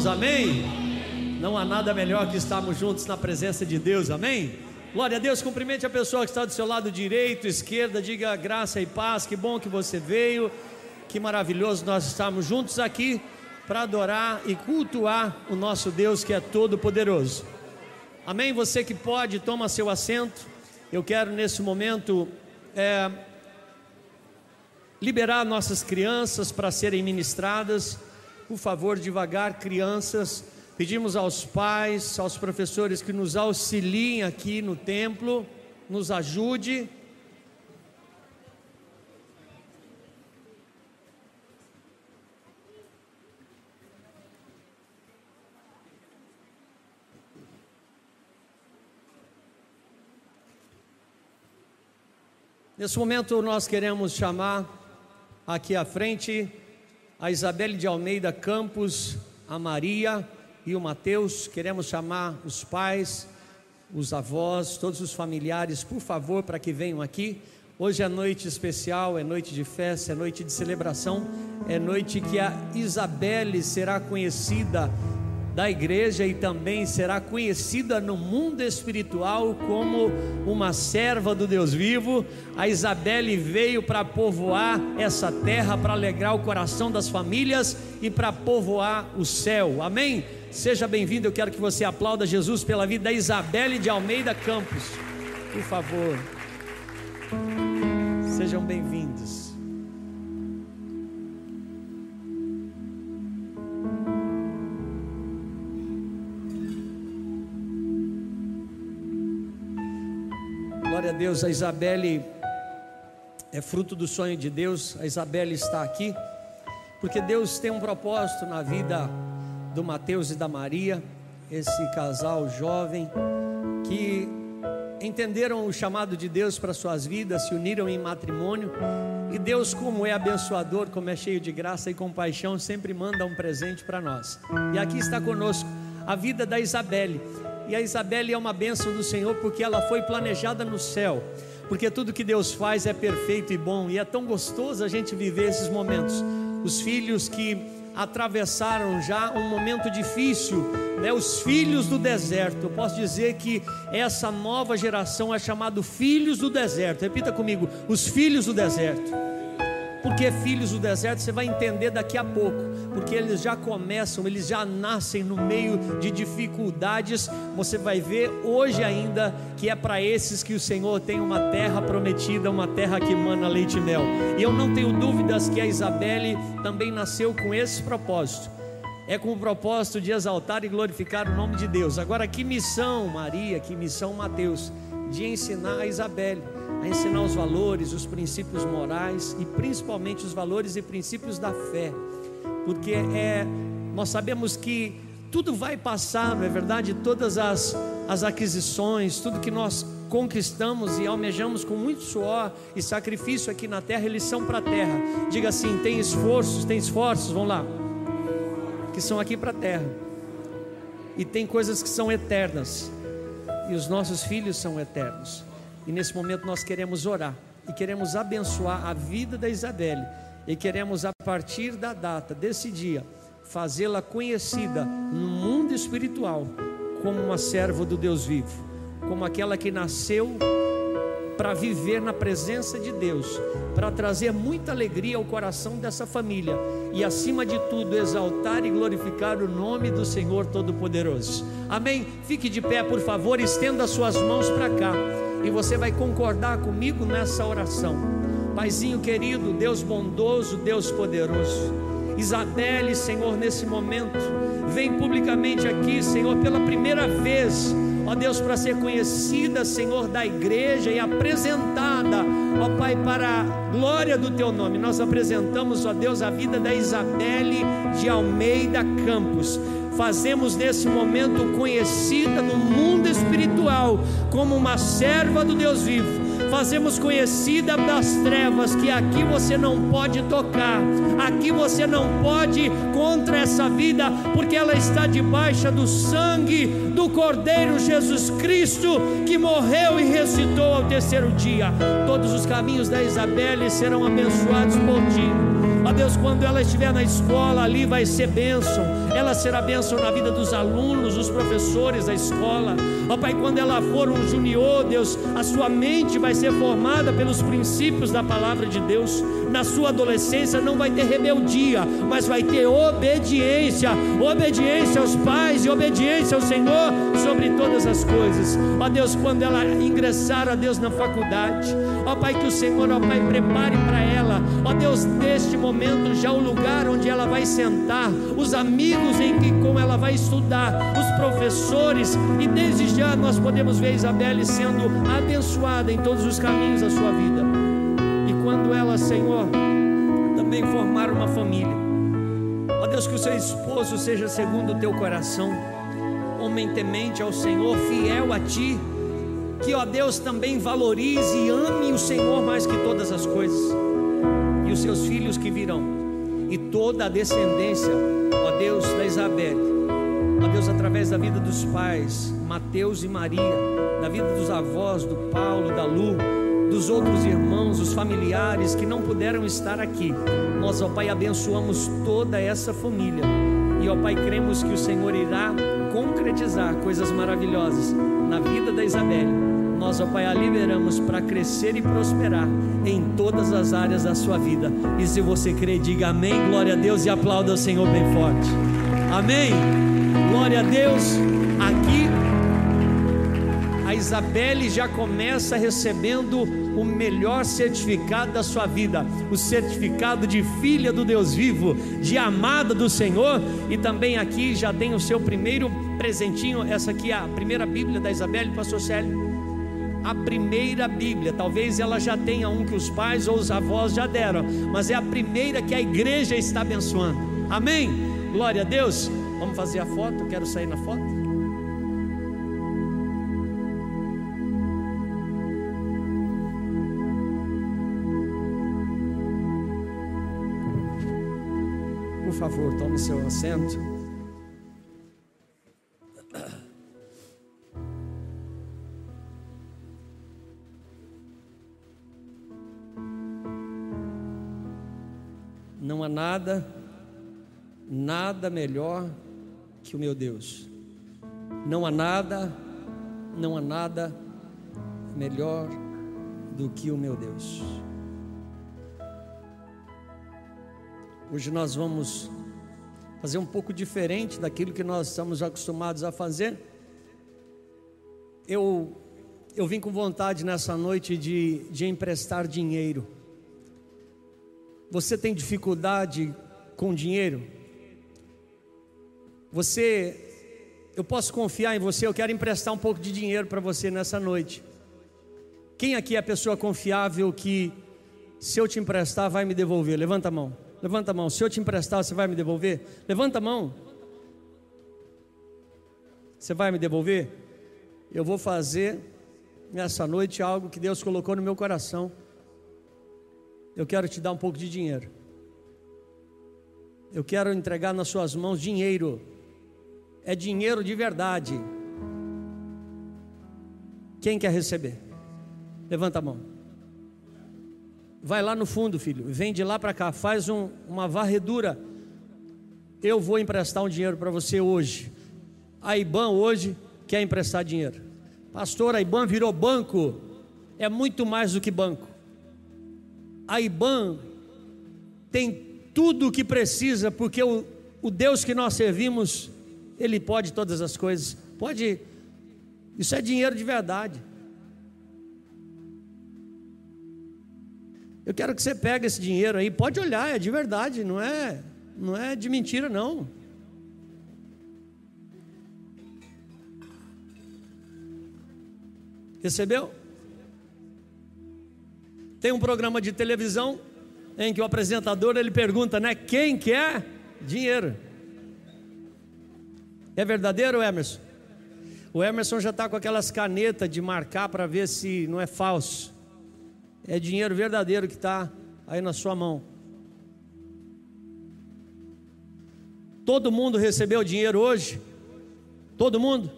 irmãos, amém? Não há nada melhor que estarmos juntos na presença de Deus, amém? Glória a Deus, cumprimente a pessoa que está do seu lado direito, esquerda, diga graça e paz, que bom que você veio, que maravilhoso nós estamos juntos aqui para adorar e cultuar o nosso Deus que é todo poderoso. Amém? Você que pode, toma seu assento. Eu quero nesse momento é, liberar nossas crianças para serem ministradas. Por favor, devagar, crianças. Pedimos aos pais, aos professores que nos auxiliem aqui no templo, nos ajude. Nesse momento nós queremos chamar aqui à frente a Isabelle de Almeida Campos, a Maria e o Mateus. Queremos chamar os pais, os avós, todos os familiares, por favor, para que venham aqui. Hoje é noite especial, é noite de festa, é noite de celebração, é noite que a Isabelle será conhecida da igreja e também será conhecida no mundo espiritual como uma serva do Deus vivo. A Isabelle veio para povoar essa terra, para alegrar o coração das famílias e para povoar o céu. Amém? Seja bem-vindo. Eu quero que você aplauda Jesus pela vida da Isabelle de Almeida Campos. Por favor. Sejam bem-vindos. Deus, a Isabelle é fruto do sonho de Deus. A Isabelle está aqui porque Deus tem um propósito na vida do Mateus e da Maria, esse casal jovem que entenderam o chamado de Deus para suas vidas, se uniram em matrimônio. E Deus, como é abençoador, como é cheio de graça e compaixão, sempre manda um presente para nós. E aqui está conosco a vida da Isabelle. E a Isabelle é uma bênção do Senhor porque ela foi planejada no céu. Porque tudo que Deus faz é perfeito e bom, e é tão gostoso a gente viver esses momentos. Os filhos que atravessaram já um momento difícil, né? Os filhos do deserto. Eu posso dizer que essa nova geração é chamado filhos do deserto. Repita comigo: os filhos do deserto. Porque filhos do deserto você vai entender daqui a pouco, porque eles já começam, eles já nascem no meio de dificuldades. Você vai ver hoje ainda que é para esses que o Senhor tem uma terra prometida, uma terra que emana leite e mel. E eu não tenho dúvidas que a Isabelle também nasceu com esse propósito. É com o propósito de exaltar e glorificar o nome de Deus. Agora, que missão, Maria, que missão, Mateus, de ensinar a Isabelle a ensinar os valores, os princípios morais e principalmente os valores e princípios da fé, porque é, nós sabemos que tudo vai passar, não é verdade? Todas as, as aquisições, tudo que nós conquistamos e almejamos com muito suor e sacrifício aqui na terra, eles são para a terra. Diga assim: tem esforços, tem esforços, vão lá, que são aqui para a terra, e tem coisas que são eternas, e os nossos filhos são eternos. E nesse momento nós queremos orar e queremos abençoar a vida da Isabelle e queremos a partir da data desse dia fazê-la conhecida no mundo espiritual como uma serva do Deus vivo, como aquela que nasceu para viver na presença de Deus, para trazer muita alegria ao coração dessa família e, acima de tudo, exaltar e glorificar o nome do Senhor Todo-Poderoso. Amém? Fique de pé, por favor, estenda suas mãos para cá e você vai concordar comigo nessa oração. Paizinho querido, Deus bondoso, Deus poderoso. Isabelle, Senhor, nesse momento, vem publicamente aqui, Senhor, pela primeira vez ó Deus, para ser conhecida, Senhor, da igreja e apresentada, ó Pai, para a glória do Teu nome. Nós apresentamos, ó Deus, a vida da Isabelle de Almeida Campos. Fazemos nesse momento conhecida no mundo espiritual como uma serva do Deus vivo fazemos conhecida das trevas que aqui você não pode tocar, aqui você não pode contra essa vida, porque ela está debaixo do sangue do Cordeiro Jesus Cristo que morreu e ressuscitou ao terceiro dia. Todos os caminhos da Isabelle serão abençoados por ti. Ó Deus, quando ela estiver na escola, ali vai ser bênção. Ela será bênção na vida dos alunos, dos professores da escola. Ó Pai, quando ela for um junior, Deus, a sua mente vai ser formada pelos princípios da palavra de Deus. Na sua adolescência não vai ter rebeldia, mas vai ter obediência, obediência aos pais e obediência ao Senhor sobre todas as coisas. Ó Deus, quando ela ingressar, ó Deus, na faculdade, ó Pai, que o Senhor, ó Pai, prepare para ela, ó Deus, neste momento já o lugar onde ela vai sentar, os amigos em que com ela vai estudar, os professores, e desde nós podemos ver Isabelle sendo abençoada em todos os caminhos da sua vida. E quando ela, Senhor, também formar uma família, ó Deus, que o seu esposo seja segundo o teu coração, homem temente ao Senhor, fiel a ti, que, ó Deus, também valorize e ame o Senhor mais que todas as coisas. E os seus filhos que virão, e toda a descendência, ó Deus, da Isabel, ó Deus, através da vida dos pais, Mateus e Maria, da vida dos avós, do Paulo, da Lu, dos outros irmãos, os familiares que não puderam estar aqui, nós, ó Pai, abençoamos toda essa família, e ó Pai, cremos que o Senhor irá concretizar coisas maravilhosas na vida da Isabel nós, ó Pai, a liberamos para crescer e prosperar em todas as áreas da sua vida. E se você crê, diga amém, glória a Deus e aplauda o Senhor bem forte. Amém. Glória a Deus. Aqui a Isabelle já começa recebendo o melhor certificado da sua vida, o certificado de filha do Deus vivo, de amada do Senhor, e também aqui já tem o seu primeiro presentinho, essa aqui é a primeira Bíblia da Isabelle, pastor Célio a primeira Bíblia. Talvez ela já tenha um que os pais ou os avós já deram, mas é a primeira que a igreja está abençoando. Amém? Glória a Deus. Vamos fazer a foto? Quero sair na foto. Por favor, tome seu assento. Não há nada, nada melhor que o meu Deus. Não há nada, não há nada melhor do que o meu Deus. Hoje nós vamos fazer um pouco diferente daquilo que nós estamos acostumados a fazer. Eu, eu vim com vontade nessa noite de, de emprestar dinheiro. Você tem dificuldade com dinheiro? Você, eu posso confiar em você, eu quero emprestar um pouco de dinheiro para você nessa noite. Quem aqui é a pessoa confiável que, se eu te emprestar, vai me devolver? Levanta a mão. Levanta a mão. Se eu te emprestar, você vai me devolver? Levanta a mão. Você vai me devolver? Eu vou fazer nessa noite algo que Deus colocou no meu coração eu quero te dar um pouco de dinheiro. Eu quero entregar nas suas mãos dinheiro. É dinheiro de verdade. Quem quer receber? Levanta a mão. Vai lá no fundo, filho. Vem de lá para cá. Faz um, uma varredura. Eu vou emprestar um dinheiro para você hoje. A IBAN hoje quer emprestar dinheiro. Pastor, a IBAN virou banco. é muito mais do que banco. A IBAN tem tudo o que precisa, porque o, o Deus que nós servimos, Ele pode todas as coisas. Pode, isso é dinheiro de verdade. Eu quero que você pegue esse dinheiro aí, pode olhar, é de verdade, não é, não é de mentira não. Recebeu? Tem um programa de televisão em que o apresentador ele pergunta, né, quem quer dinheiro? É verdadeiro, Emerson? O Emerson já está com aquelas canetas de marcar para ver se não é falso. É dinheiro verdadeiro que está aí na sua mão. Todo mundo recebeu dinheiro hoje? Todo mundo?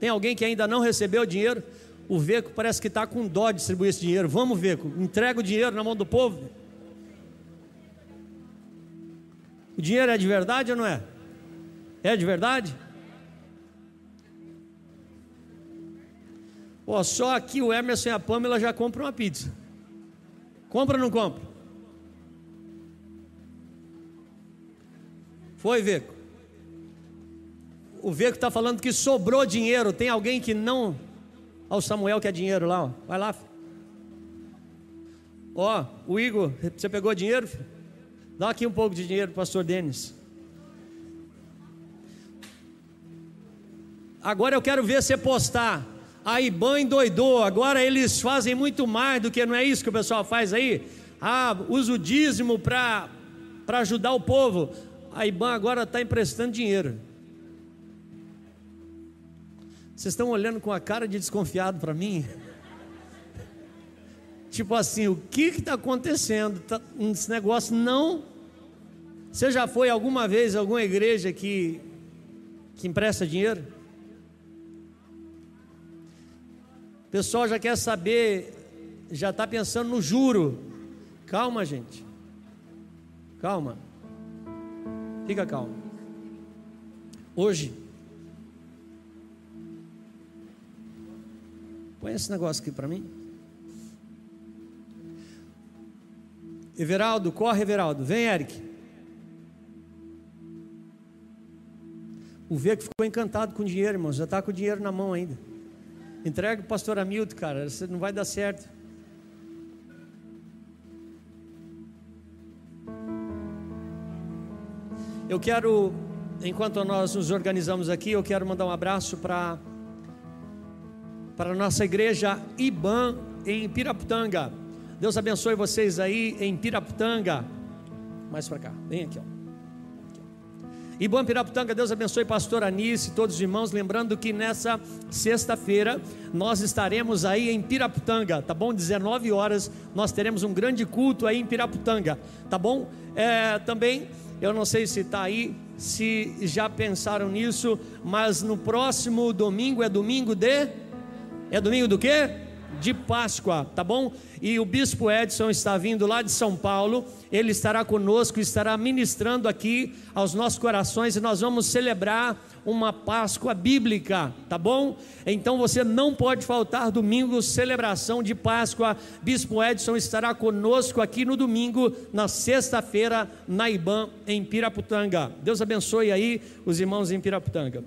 Tem alguém que ainda não recebeu dinheiro? O Veco parece que está com dó de distribuir esse dinheiro. Vamos, Veco, entrega o dinheiro na mão do povo. O dinheiro é de verdade ou não é? É de verdade? Ó, só aqui o Emerson e a Pamela já compram uma pizza. Compra ou não compra? Foi, Veco. O Veco está falando que sobrou dinheiro. Tem alguém que não. Olha o Samuel que é dinheiro lá, ó. Vai lá. Ó, o Igor, você pegou dinheiro? Filho? Dá aqui um pouco de dinheiro, pastor Denis. Agora eu quero ver você postar a IBAN endoidou, agora eles fazem muito mais do que não é isso que o pessoal faz aí? Ah, usa o dízimo para ajudar o povo. A IBAN agora está emprestando dinheiro. Vocês estão olhando com a cara de desconfiado para mim? tipo assim, o que está acontecendo? Tá, esse negócio não. Você já foi alguma vez alguma igreja que, que empresta dinheiro? Pessoal já quer saber, já está pensando no juro. Calma, gente. Calma. Fica calmo. Hoje, põe esse negócio aqui para mim. Everaldo, corre, Everaldo. Vem, Eric. O Veco ficou encantado com o dinheiro, irmão. Já está com o dinheiro na mão ainda. Entrega o pastor Hamilton, cara, você não vai dar certo. Eu quero, enquanto nós nos organizamos aqui, eu quero mandar um abraço para para a nossa igreja IBAN em Piraputanga. Deus abençoe vocês aí em Piraputanga. Mais para cá, vem aqui, ó. Bom Piraputanga, Deus abençoe pastor Anice todos os irmãos, lembrando que nessa sexta-feira nós estaremos aí em Piraputanga, tá bom? 19 horas nós teremos um grande culto aí em Piraputanga, tá bom? É, também, eu não sei se está aí, se já pensaram nisso, mas no próximo domingo é domingo de. É domingo do quê? De Páscoa, tá bom? E o bispo Edson está vindo lá de São Paulo, ele estará conosco, estará ministrando aqui aos nossos corações e nós vamos celebrar uma Páscoa bíblica, tá bom? Então você não pode faltar domingo, celebração de Páscoa. Bispo Edson estará conosco aqui no domingo, na sexta-feira, na IBAN, em Piraputanga. Deus abençoe aí os irmãos em Piraputanga.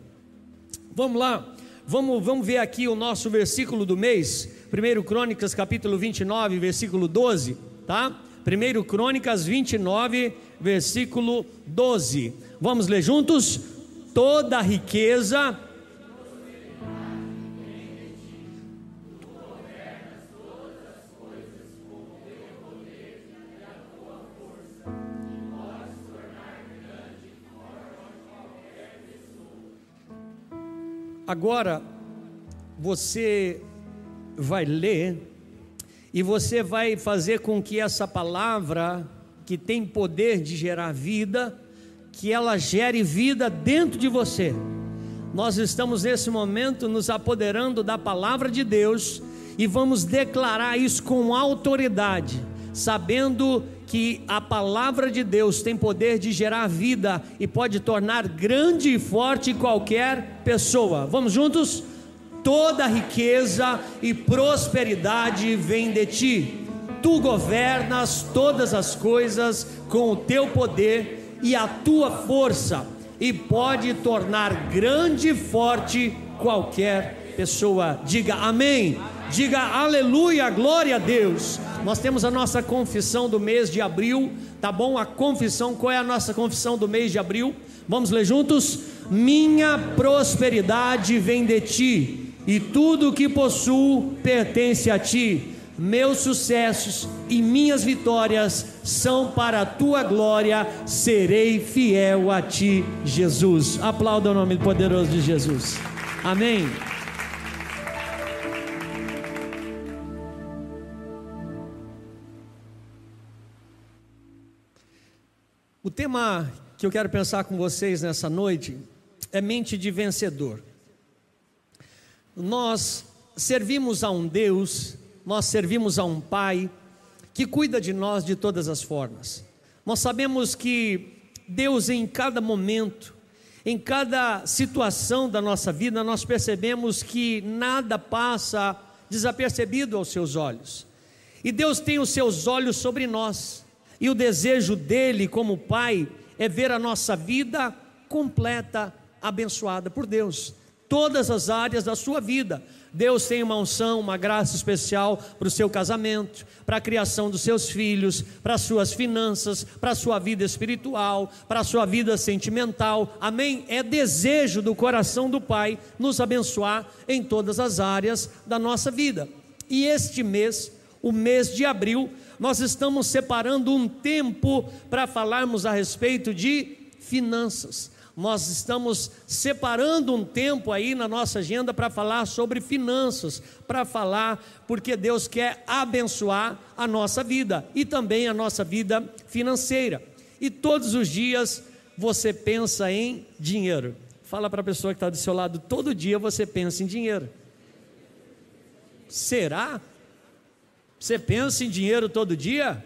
Vamos lá. Vamos, vamos ver aqui o nosso versículo do mês, 1 Crônicas capítulo 29, versículo 12, tá? 1 Crônicas 29, versículo 12. Vamos ler juntos? Toda riqueza Agora, você vai ler e você vai fazer com que essa palavra, que tem poder de gerar vida, que ela gere vida dentro de você. Nós estamos nesse momento nos apoderando da palavra de Deus e vamos declarar isso com autoridade, sabendo que a palavra de Deus tem poder de gerar vida e pode tornar grande e forte qualquer pessoa. Vamos juntos? toda riqueza e prosperidade vem de ti. Tu governas todas as coisas com o teu poder e a tua força, e pode tornar grande e forte qualquer pessoa. Diga amém. Diga aleluia, glória a Deus. Nós temos a nossa confissão do mês de abril, tá bom? A confissão, qual é a nossa confissão do mês de abril? Vamos ler juntos? Minha prosperidade vem de ti, e tudo o que possuo pertence a ti. Meus sucessos e minhas vitórias são para a tua glória, serei fiel a ti, Jesus. Aplauda o nome poderoso de Jesus. Amém. O tema que eu quero pensar com vocês nessa noite é mente de vencedor. Nós servimos a um Deus, nós servimos a um Pai que cuida de nós de todas as formas. Nós sabemos que Deus, em cada momento, em cada situação da nossa vida, nós percebemos que nada passa desapercebido aos seus olhos. E Deus tem os seus olhos sobre nós. E o desejo dele, como pai, é ver a nossa vida completa, abençoada por Deus. Todas as áreas da sua vida. Deus tem uma unção, uma graça especial para o seu casamento, para a criação dos seus filhos, para as suas finanças, para a sua vida espiritual, para a sua vida sentimental. Amém? É desejo do coração do Pai nos abençoar em todas as áreas da nossa vida. E este mês, o mês de abril, nós estamos separando um tempo para falarmos a respeito de finanças. Nós estamos separando um tempo aí na nossa agenda para falar sobre finanças, para falar porque Deus quer abençoar a nossa vida e também a nossa vida financeira. E todos os dias você pensa em dinheiro. Fala para a pessoa que está do seu lado, todo dia você pensa em dinheiro. Será? Você pensa em dinheiro todo dia?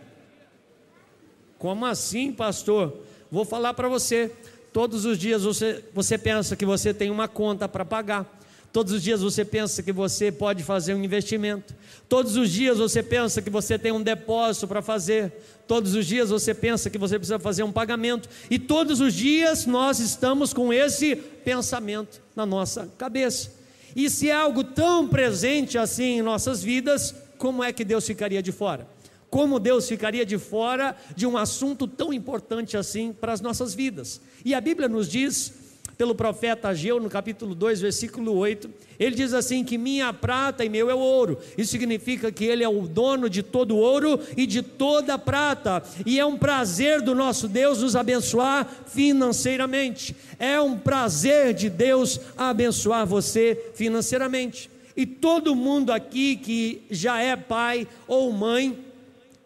Como assim, pastor? Vou falar para você. Todos os dias você, você pensa que você tem uma conta para pagar. Todos os dias você pensa que você pode fazer um investimento. Todos os dias você pensa que você tem um depósito para fazer. Todos os dias você pensa que você precisa fazer um pagamento. E todos os dias nós estamos com esse pensamento na nossa cabeça. E se é algo tão presente assim em nossas vidas, como é que Deus ficaria de fora? Como Deus ficaria de fora de um assunto tão importante assim para as nossas vidas? E a Bíblia nos diz, pelo profeta Ageu, no capítulo 2, versículo 8, ele diz assim: que minha prata e meu é ouro. Isso significa que ele é o dono de todo ouro e de toda prata. E é um prazer do nosso Deus nos abençoar financeiramente. É um prazer de Deus abençoar você financeiramente. E todo mundo aqui que já é pai ou mãe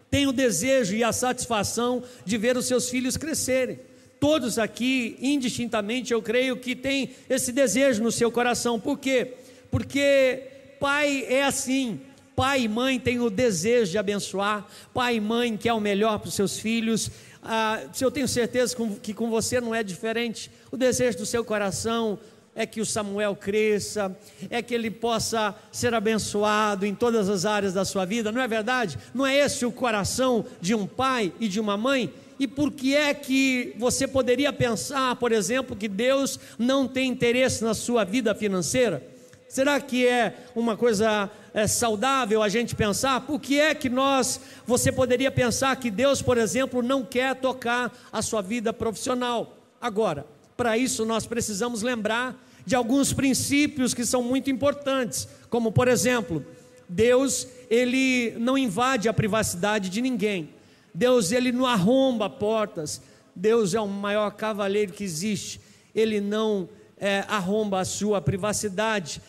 tem o desejo e a satisfação de ver os seus filhos crescerem. Todos aqui, indistintamente, eu creio que tem esse desejo no seu coração. Por quê? Porque pai é assim. Pai e mãe têm o desejo de abençoar, pai e mãe quer o melhor para os seus filhos. Ah, eu tenho certeza que com você não é diferente. O desejo do seu coração, é que o Samuel cresça, é que ele possa ser abençoado em todas as áreas da sua vida, não é verdade? Não é esse o coração de um pai e de uma mãe? E por que é que você poderia pensar, por exemplo, que Deus não tem interesse na sua vida financeira? Será que é uma coisa é, saudável a gente pensar? Por que é que nós, você poderia pensar que Deus, por exemplo, não quer tocar a sua vida profissional? Agora, para isso nós precisamos lembrar de alguns princípios que são muito importantes, como por exemplo, Deus, ele não invade a privacidade de ninguém. Deus, ele não arromba portas. Deus é o maior cavaleiro que existe. Ele não é, arromba a sua privacidade.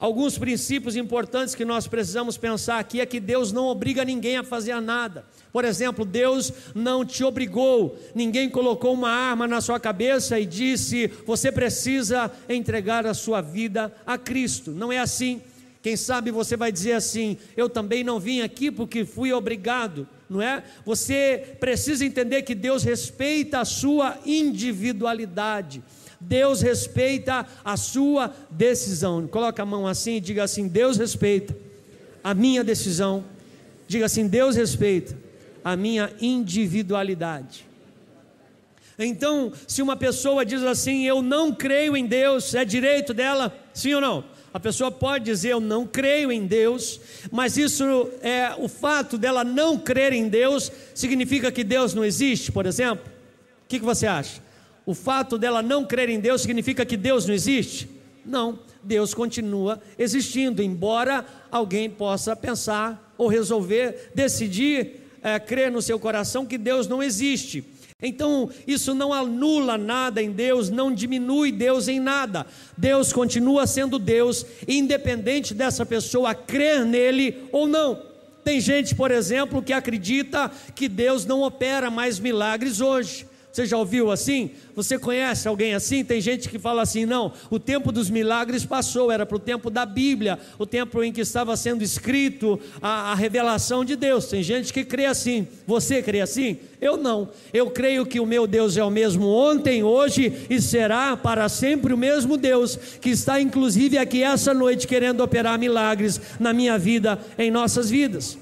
Alguns princípios importantes que nós precisamos pensar aqui é que Deus não obriga ninguém a fazer nada. Por exemplo, Deus não te obrigou, ninguém colocou uma arma na sua cabeça e disse: você precisa entregar a sua vida a Cristo. Não é assim. Quem sabe você vai dizer assim: eu também não vim aqui porque fui obrigado, não é? Você precisa entender que Deus respeita a sua individualidade. Deus respeita a sua decisão. Coloca a mão assim e diga assim: Deus respeita a minha decisão. Diga assim: Deus respeita a minha individualidade. Então, se uma pessoa diz assim, eu não creio em Deus, é direito dela, sim ou não? A pessoa pode dizer eu não creio em Deus, mas isso é o fato dela não crer em Deus significa que Deus não existe, por exemplo? O que, que você acha? O fato dela não crer em Deus significa que Deus não existe? Não, Deus continua existindo, embora alguém possa pensar ou resolver, decidir é, crer no seu coração que Deus não existe. Então, isso não anula nada em Deus, não diminui Deus em nada. Deus continua sendo Deus, independente dessa pessoa crer nele ou não. Tem gente, por exemplo, que acredita que Deus não opera mais milagres hoje. Você já ouviu assim? Você conhece alguém assim? Tem gente que fala assim: não, o tempo dos milagres passou, era para o tempo da Bíblia, o tempo em que estava sendo escrito a, a revelação de Deus. Tem gente que crê assim. Você crê assim? Eu não. Eu creio que o meu Deus é o mesmo ontem, hoje e será para sempre o mesmo Deus, que está inclusive aqui essa noite querendo operar milagres na minha vida, em nossas vidas.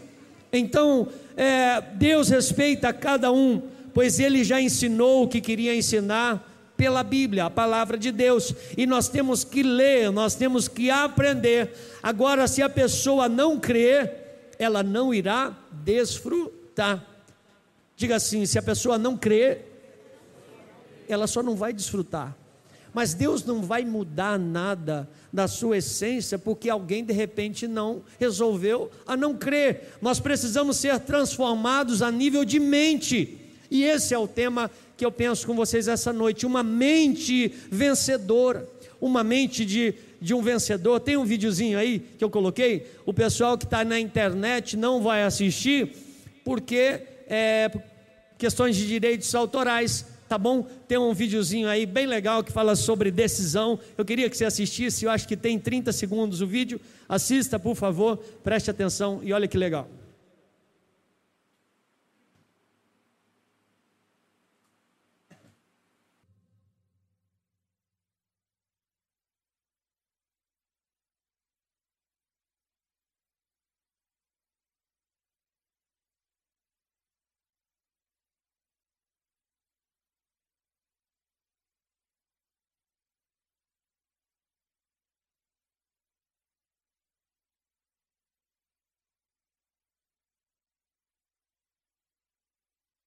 Então, é, Deus respeita cada um pois ele já ensinou o que queria ensinar pela Bíblia, a palavra de Deus, e nós temos que ler, nós temos que aprender. Agora, se a pessoa não crer, ela não irá desfrutar. Diga assim: se a pessoa não crer, ela só não vai desfrutar. Mas Deus não vai mudar nada da sua essência porque alguém de repente não resolveu a não crer. Nós precisamos ser transformados a nível de mente. E esse é o tema que eu penso com vocês essa noite: uma mente vencedora, uma mente de, de um vencedor. Tem um videozinho aí que eu coloquei. O pessoal que está na internet não vai assistir, porque é questões de direitos autorais. Tá bom? Tem um videozinho aí bem legal que fala sobre decisão. Eu queria que você assistisse, eu acho que tem 30 segundos o vídeo. Assista, por favor, preste atenção e olha que legal.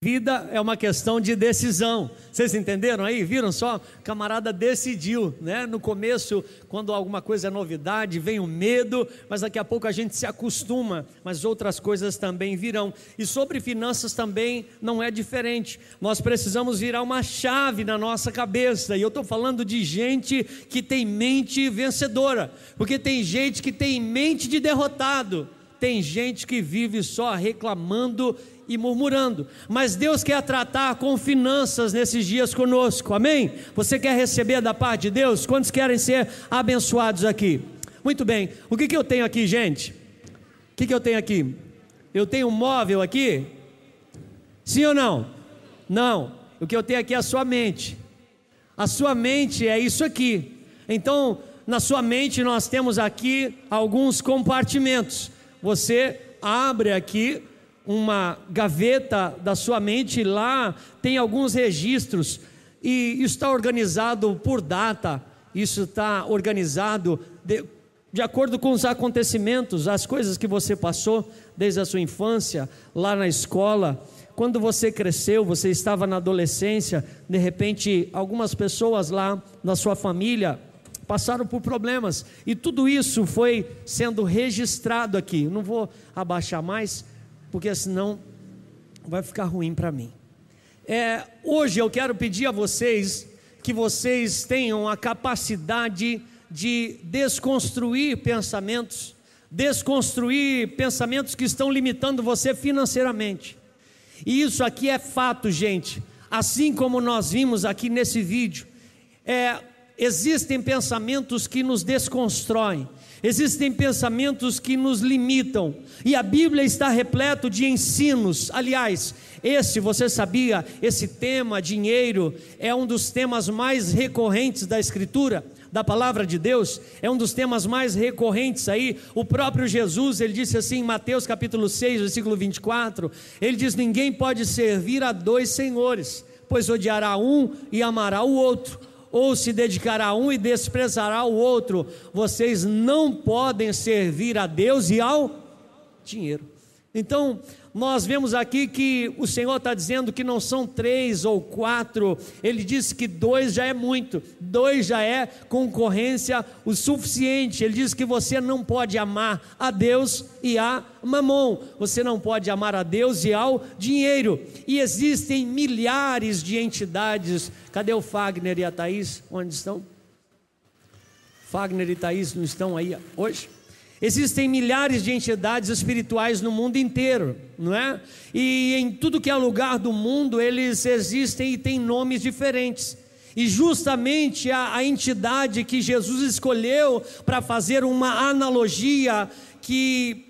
Vida é uma questão de decisão. Vocês entenderam aí? Viram só? Camarada decidiu, né? No começo, quando alguma coisa é novidade, vem o medo, mas daqui a pouco a gente se acostuma, mas outras coisas também virão. E sobre finanças também não é diferente. Nós precisamos virar uma chave na nossa cabeça. E eu estou falando de gente que tem mente vencedora, porque tem gente que tem mente de derrotado. Tem gente que vive só reclamando e murmurando. Mas Deus quer tratar com finanças nesses dias conosco, amém? Você quer receber da parte de Deus? Quantos querem ser abençoados aqui? Muito bem, o que, que eu tenho aqui, gente? O que, que eu tenho aqui? Eu tenho um móvel aqui? Sim ou não? Não, o que eu tenho aqui é a sua mente. A sua mente é isso aqui. Então, na sua mente, nós temos aqui alguns compartimentos. Você abre aqui uma gaveta da sua mente, lá tem alguns registros, e está organizado por data, isso está organizado de, de acordo com os acontecimentos, as coisas que você passou desde a sua infância, lá na escola. Quando você cresceu, você estava na adolescência, de repente, algumas pessoas lá na sua família passaram por problemas, e tudo isso foi sendo registrado aqui. Não vou abaixar mais, porque senão vai ficar ruim para mim. É, hoje eu quero pedir a vocês que vocês tenham a capacidade de desconstruir pensamentos, desconstruir pensamentos que estão limitando você financeiramente. E isso aqui é fato, gente. Assim como nós vimos aqui nesse vídeo, é, existem pensamentos que nos desconstroem, existem pensamentos que nos limitam, e a Bíblia está repleto de ensinos. Aliás, esse, você sabia, esse tema, dinheiro, é um dos temas mais recorrentes da Escritura da palavra de Deus, é um dos temas mais recorrentes aí. O próprio Jesus, ele disse assim em Mateus capítulo 6, versículo 24, ele diz: "Ninguém pode servir a dois senhores, pois odiará um e amará o outro, ou se dedicará a um e desprezará o outro. Vocês não podem servir a Deus e ao dinheiro." Então, nós vemos aqui que o Senhor está dizendo que não são três ou quatro, Ele disse que dois já é muito, dois já é concorrência o suficiente. Ele diz que você não pode amar a Deus e a mamon, você não pode amar a Deus e ao dinheiro. E existem milhares de entidades. Cadê o Fagner e a Thaís? Onde estão? Fagner e Thaís não estão aí hoje? Existem milhares de entidades espirituais no mundo inteiro, não é? E em tudo que é lugar do mundo, eles existem e têm nomes diferentes. E justamente a, a entidade que Jesus escolheu para fazer uma analogia que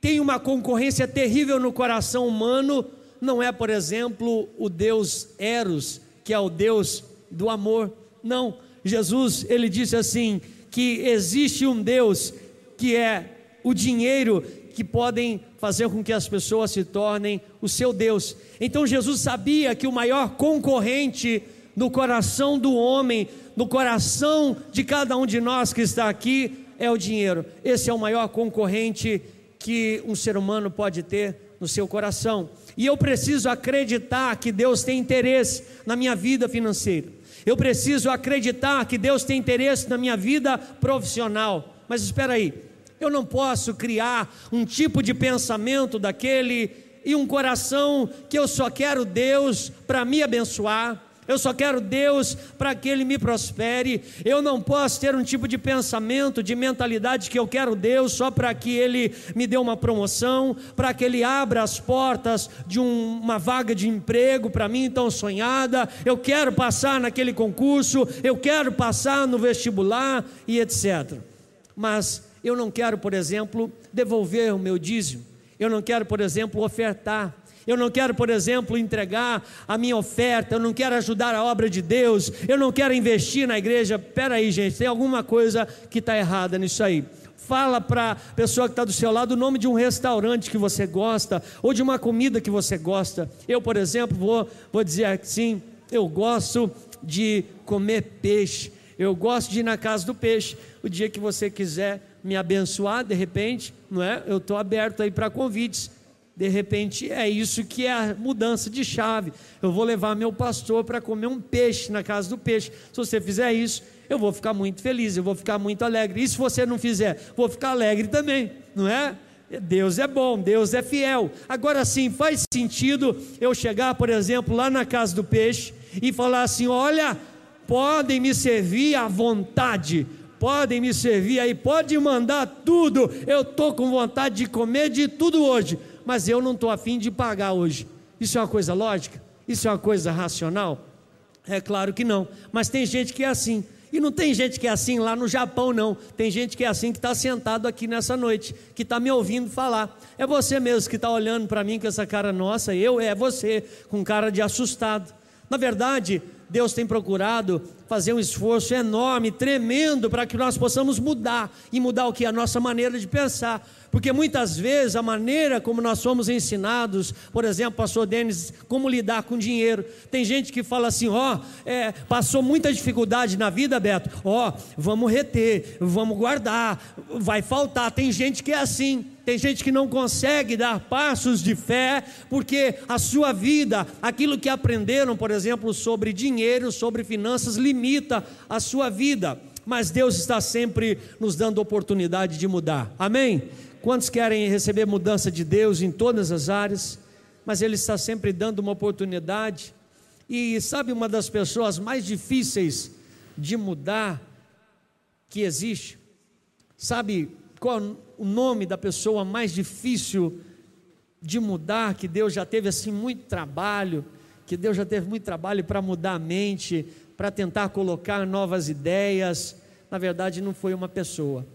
tem uma concorrência terrível no coração humano, não é, por exemplo, o Deus Eros, que é o Deus do amor. Não, Jesus, ele disse assim: que existe um Deus que é o dinheiro que podem fazer com que as pessoas se tornem o seu Deus. Então Jesus sabia que o maior concorrente no coração do homem, no coração de cada um de nós que está aqui, é o dinheiro. Esse é o maior concorrente que um ser humano pode ter no seu coração. E eu preciso acreditar que Deus tem interesse na minha vida financeira. Eu preciso acreditar que Deus tem interesse na minha vida profissional. Mas espera aí, eu não posso criar um tipo de pensamento daquele e um coração que eu só quero Deus para me abençoar. Eu só quero Deus para que Ele me prospere. Eu não posso ter um tipo de pensamento, de mentalidade que eu quero Deus só para que Ele me dê uma promoção, para que Ele abra as portas de um, uma vaga de emprego para mim tão sonhada. Eu quero passar naquele concurso, eu quero passar no vestibular e etc. Mas eu não quero, por exemplo, devolver o meu dízimo. Eu não quero, por exemplo, ofertar. Eu não quero, por exemplo, entregar a minha oferta. Eu não quero ajudar a obra de Deus. Eu não quero investir na igreja. Espera aí, gente, tem alguma coisa que está errada nisso aí. Fala para a pessoa que está do seu lado o nome de um restaurante que você gosta ou de uma comida que você gosta. Eu, por exemplo, vou, vou dizer assim: eu gosto de comer peixe. Eu gosto de ir na casa do peixe. O dia que você quiser me abençoar, de repente, não é? Eu estou aberto aí para convites. De repente é isso que é a mudança de chave. Eu vou levar meu pastor para comer um peixe na casa do peixe. Se você fizer isso, eu vou ficar muito feliz, eu vou ficar muito alegre. E se você não fizer, vou ficar alegre também, não é? Deus é bom, Deus é fiel. Agora sim, faz sentido eu chegar, por exemplo, lá na casa do peixe e falar assim: olha, podem me servir à vontade, podem me servir aí, pode mandar tudo. Eu estou com vontade de comer de tudo hoje, mas eu não estou afim de pagar hoje. Isso é uma coisa lógica? Isso é uma coisa racional? É claro que não, mas tem gente que é assim. E não tem gente que é assim lá no Japão, não. Tem gente que é assim que está sentado aqui nessa noite, que está me ouvindo falar. É você mesmo que está olhando para mim com essa cara nossa, eu, é você, com cara de assustado. Na verdade, Deus tem procurado fazer um esforço enorme, tremendo, para que nós possamos mudar e mudar o que? A nossa maneira de pensar. Porque muitas vezes a maneira como nós somos ensinados, por exemplo, pastor Denis, como lidar com dinheiro. Tem gente que fala assim: ó, oh, é, passou muita dificuldade na vida, Beto, ó, oh, vamos reter, vamos guardar, vai faltar. Tem gente que é assim. Tem gente que não consegue dar passos de fé, porque a sua vida, aquilo que aprenderam, por exemplo, sobre dinheiro, sobre finanças, limita a sua vida. Mas Deus está sempre nos dando oportunidade de mudar. Amém? Quantos querem receber mudança de Deus em todas as áreas? Mas Ele está sempre dando uma oportunidade. E sabe uma das pessoas mais difíceis de mudar que existe? Sabe qual o nome da pessoa mais difícil de mudar, que Deus já teve assim muito trabalho, que Deus já teve muito trabalho para mudar a mente para tentar colocar novas ideias. Na verdade, não foi uma pessoa,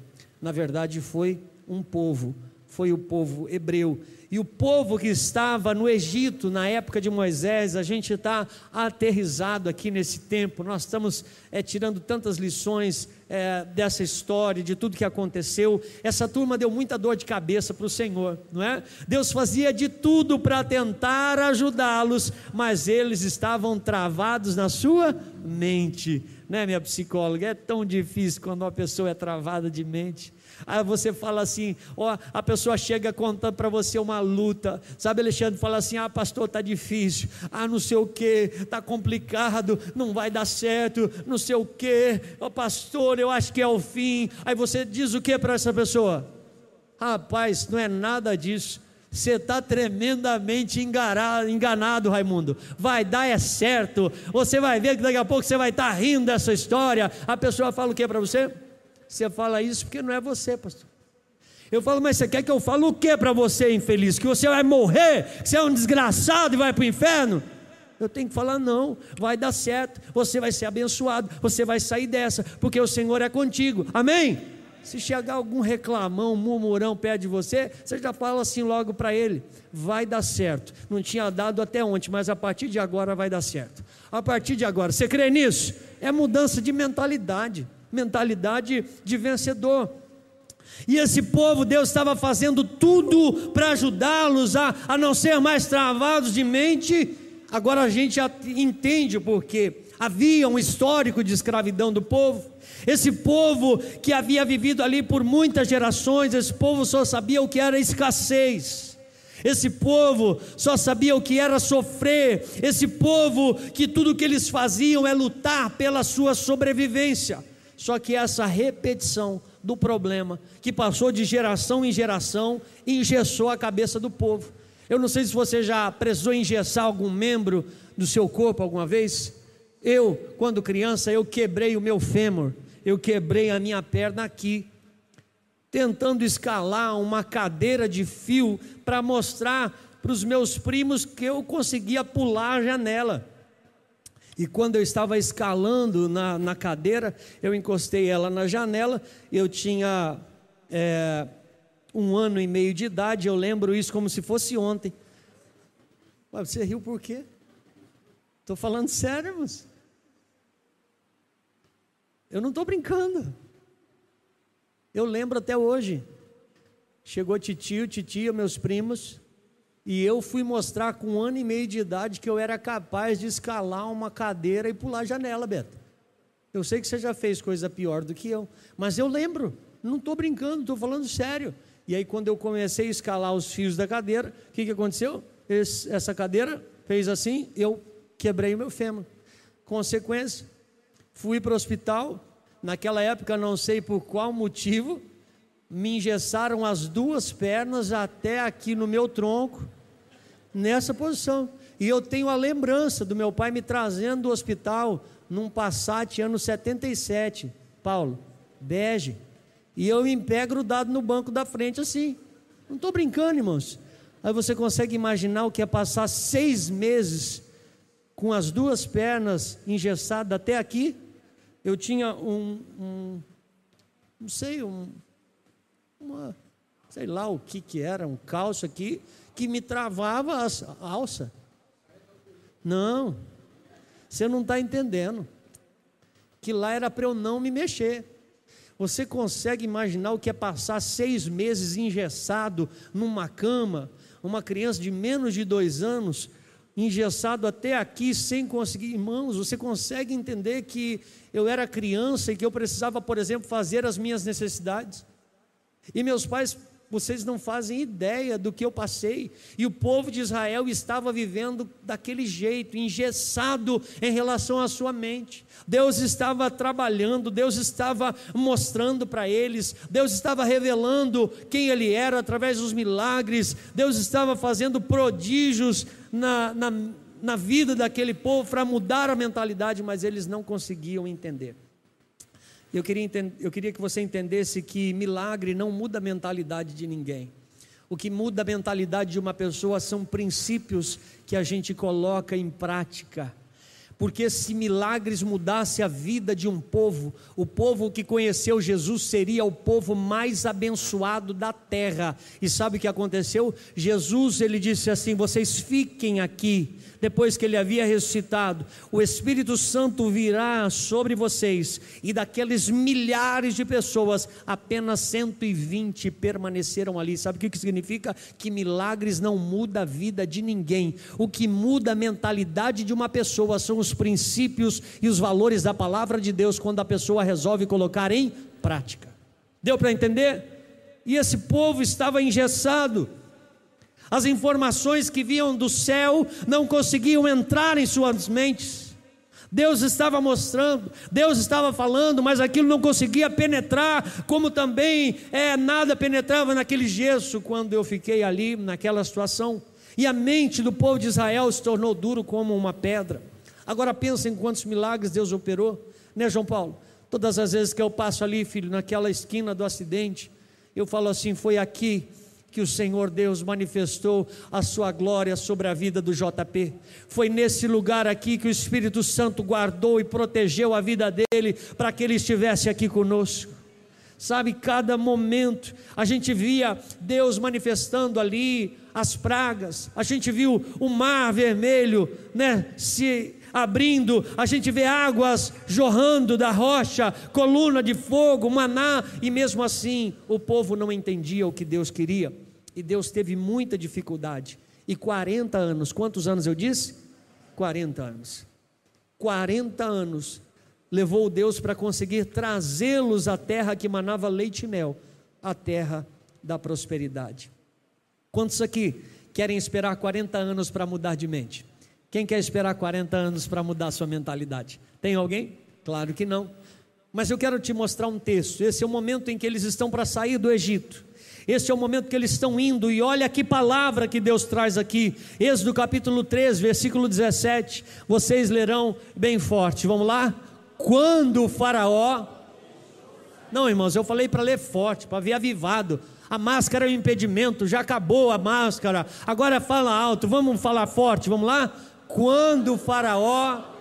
na verdade, foi um povo, foi o povo hebreu. E o povo que estava no Egito na época de Moisés, a gente está aterrizado aqui nesse tempo, nós estamos é, tirando tantas lições é, dessa história, de tudo que aconteceu. Essa turma deu muita dor de cabeça para o Senhor, não é? Deus fazia de tudo para tentar ajudá-los, mas eles estavam travados na sua mente, né, minha psicóloga? É tão difícil quando uma pessoa é travada de mente. Aí você fala assim, ó, a pessoa chega contando para você uma luta, sabe, Alexandre fala assim: "Ah, pastor, tá difícil. Ah, não sei o que, tá complicado, não vai dar certo, não sei o que. Ó, pastor, eu acho que é o fim". Aí você diz o que para essa pessoa? Rapaz, não é nada disso. Você está tremendamente enganado, enganado, Raimundo. Vai dar é certo. Você vai ver que daqui a pouco você vai estar tá rindo dessa história. A pessoa fala o que para você? Você fala isso porque não é você, pastor. Eu falo, mas você quer que eu fale o que para você, infeliz? Que você vai morrer, que você é um desgraçado e vai para o inferno? Eu tenho que falar, não, vai dar certo, você vai ser abençoado, você vai sair dessa, porque o Senhor é contigo, amém? Se chegar algum reclamão, murmurão perto de você, você já fala assim logo para ele: vai dar certo. Não tinha dado até ontem, mas a partir de agora vai dar certo. A partir de agora, você crê nisso? É mudança de mentalidade mentalidade de vencedor. E esse povo, Deus estava fazendo tudo para ajudá-los a, a não ser mais travados de mente. Agora a gente já entende o porquê. Havia um histórico de escravidão do povo. Esse povo que havia vivido ali por muitas gerações, esse povo só sabia o que era escassez. Esse povo só sabia o que era sofrer. Esse povo que tudo que eles faziam é lutar pela sua sobrevivência. Só que essa repetição do problema, que passou de geração em geração, engessou a cabeça do povo. Eu não sei se você já precisou engessar algum membro do seu corpo alguma vez. Eu, quando criança, eu quebrei o meu fêmur, eu quebrei a minha perna aqui, tentando escalar uma cadeira de fio para mostrar para os meus primos que eu conseguia pular a janela. E quando eu estava escalando na, na cadeira, eu encostei ela na janela. Eu tinha é, um ano e meio de idade, eu lembro isso como se fosse ontem. Ué, você riu por quê? Estou falando sério, irmãos. Eu não estou brincando. Eu lembro até hoje. Chegou titio, titia, meus primos. E eu fui mostrar com um ano e meio de idade que eu era capaz de escalar uma cadeira e pular a janela, Beto. Eu sei que você já fez coisa pior do que eu, mas eu lembro, não estou brincando, estou falando sério. E aí, quando eu comecei a escalar os fios da cadeira, o que, que aconteceu? Esse, essa cadeira fez assim, eu quebrei o meu fêmur. Consequência, fui para o hospital. Naquela época, não sei por qual motivo, me engessaram as duas pernas até aqui no meu tronco, nessa posição. E eu tenho a lembrança do meu pai me trazendo do hospital num Passat ano 77, Paulo, bege. E eu em pé grudado no banco da frente assim. Não estou brincando, irmãos. Aí você consegue imaginar o que é passar seis meses com as duas pernas engessadas até aqui? Eu tinha um, um não sei, um, uma, sei lá o que que era, um calço aqui, que me travava a alça. Não, você não está entendendo. Que lá era para eu não me mexer. Você consegue imaginar o que é passar seis meses engessado numa cama, uma criança de menos de dois anos, engessado até aqui, sem conseguir. Irmãos, você consegue entender que eu era criança e que eu precisava, por exemplo, fazer as minhas necessidades? E meus pais, vocês não fazem ideia do que eu passei. E o povo de Israel estava vivendo daquele jeito, engessado em relação à sua mente. Deus estava trabalhando, Deus estava mostrando para eles, Deus estava revelando quem Ele era através dos milagres, Deus estava fazendo prodígios na, na, na vida daquele povo para mudar a mentalidade, mas eles não conseguiam entender. Eu queria, eu queria que você entendesse que milagre não muda a mentalidade de ninguém. O que muda a mentalidade de uma pessoa são princípios que a gente coloca em prática. Porque se milagres mudasse a vida de um povo, o povo que conheceu Jesus seria o povo mais abençoado da terra. E sabe o que aconteceu? Jesus ele disse assim: "Vocês fiquem aqui depois que ele havia ressuscitado, o Espírito Santo virá sobre vocês, e daqueles milhares de pessoas, apenas 120 permaneceram ali. Sabe o que significa? Que milagres não muda a vida de ninguém. O que muda a mentalidade de uma pessoa são os princípios e os valores da palavra de Deus quando a pessoa resolve colocar em prática. Deu para entender? E esse povo estava engessado as informações que vinham do céu não conseguiam entrar em suas mentes. Deus estava mostrando, Deus estava falando, mas aquilo não conseguia penetrar, como também é, nada penetrava naquele gesso quando eu fiquei ali naquela situação. E a mente do povo de Israel se tornou duro como uma pedra. Agora pensa em quantos milagres Deus operou, né, João Paulo? Todas as vezes que eu passo ali, filho, naquela esquina do acidente, eu falo assim: foi aqui que o Senhor Deus manifestou a sua glória sobre a vida do JP. Foi nesse lugar aqui que o Espírito Santo guardou e protegeu a vida dele para que ele estivesse aqui conosco. Sabe, cada momento a gente via Deus manifestando ali as pragas, a gente viu o mar vermelho, né, se abrindo, a gente vê águas jorrando da rocha, coluna de fogo, maná, e mesmo assim o povo não entendia o que Deus queria, e Deus teve muita dificuldade. E 40 anos, quantos anos eu disse? 40 anos. 40 anos levou Deus para conseguir trazê-los à terra que manava leite e mel, a terra da prosperidade. Quantos aqui querem esperar 40 anos para mudar de mente? Quem quer esperar 40 anos para mudar sua mentalidade? Tem alguém? Claro que não. Mas eu quero te mostrar um texto. Esse é o momento em que eles estão para sair do Egito. Esse é o momento que eles estão indo, e olha que palavra que Deus traz aqui. Êxodo capítulo 3, versículo 17. Vocês lerão bem forte. Vamos lá? Quando o Faraó. Não, irmãos, eu falei para ler forte, para ver avivado. A máscara é um impedimento, já acabou a máscara. Agora fala alto, vamos falar forte, vamos lá? Quando o Faraó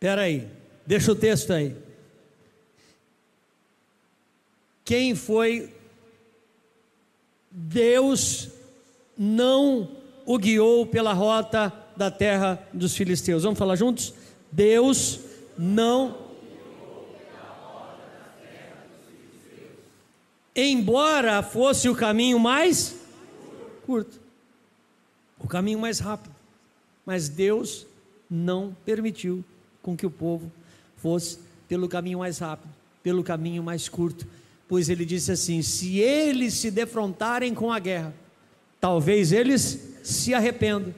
Espera aí, deixa o texto aí. Quem foi Deus não o guiou pela rota da terra dos filisteus. Vamos falar juntos? Deus não embora fosse o caminho mais curto, o caminho mais rápido, mas Deus não permitiu com que o povo fosse pelo caminho mais rápido, pelo caminho mais curto, pois ele disse assim: se eles se defrontarem com a guerra, talvez eles se arrependam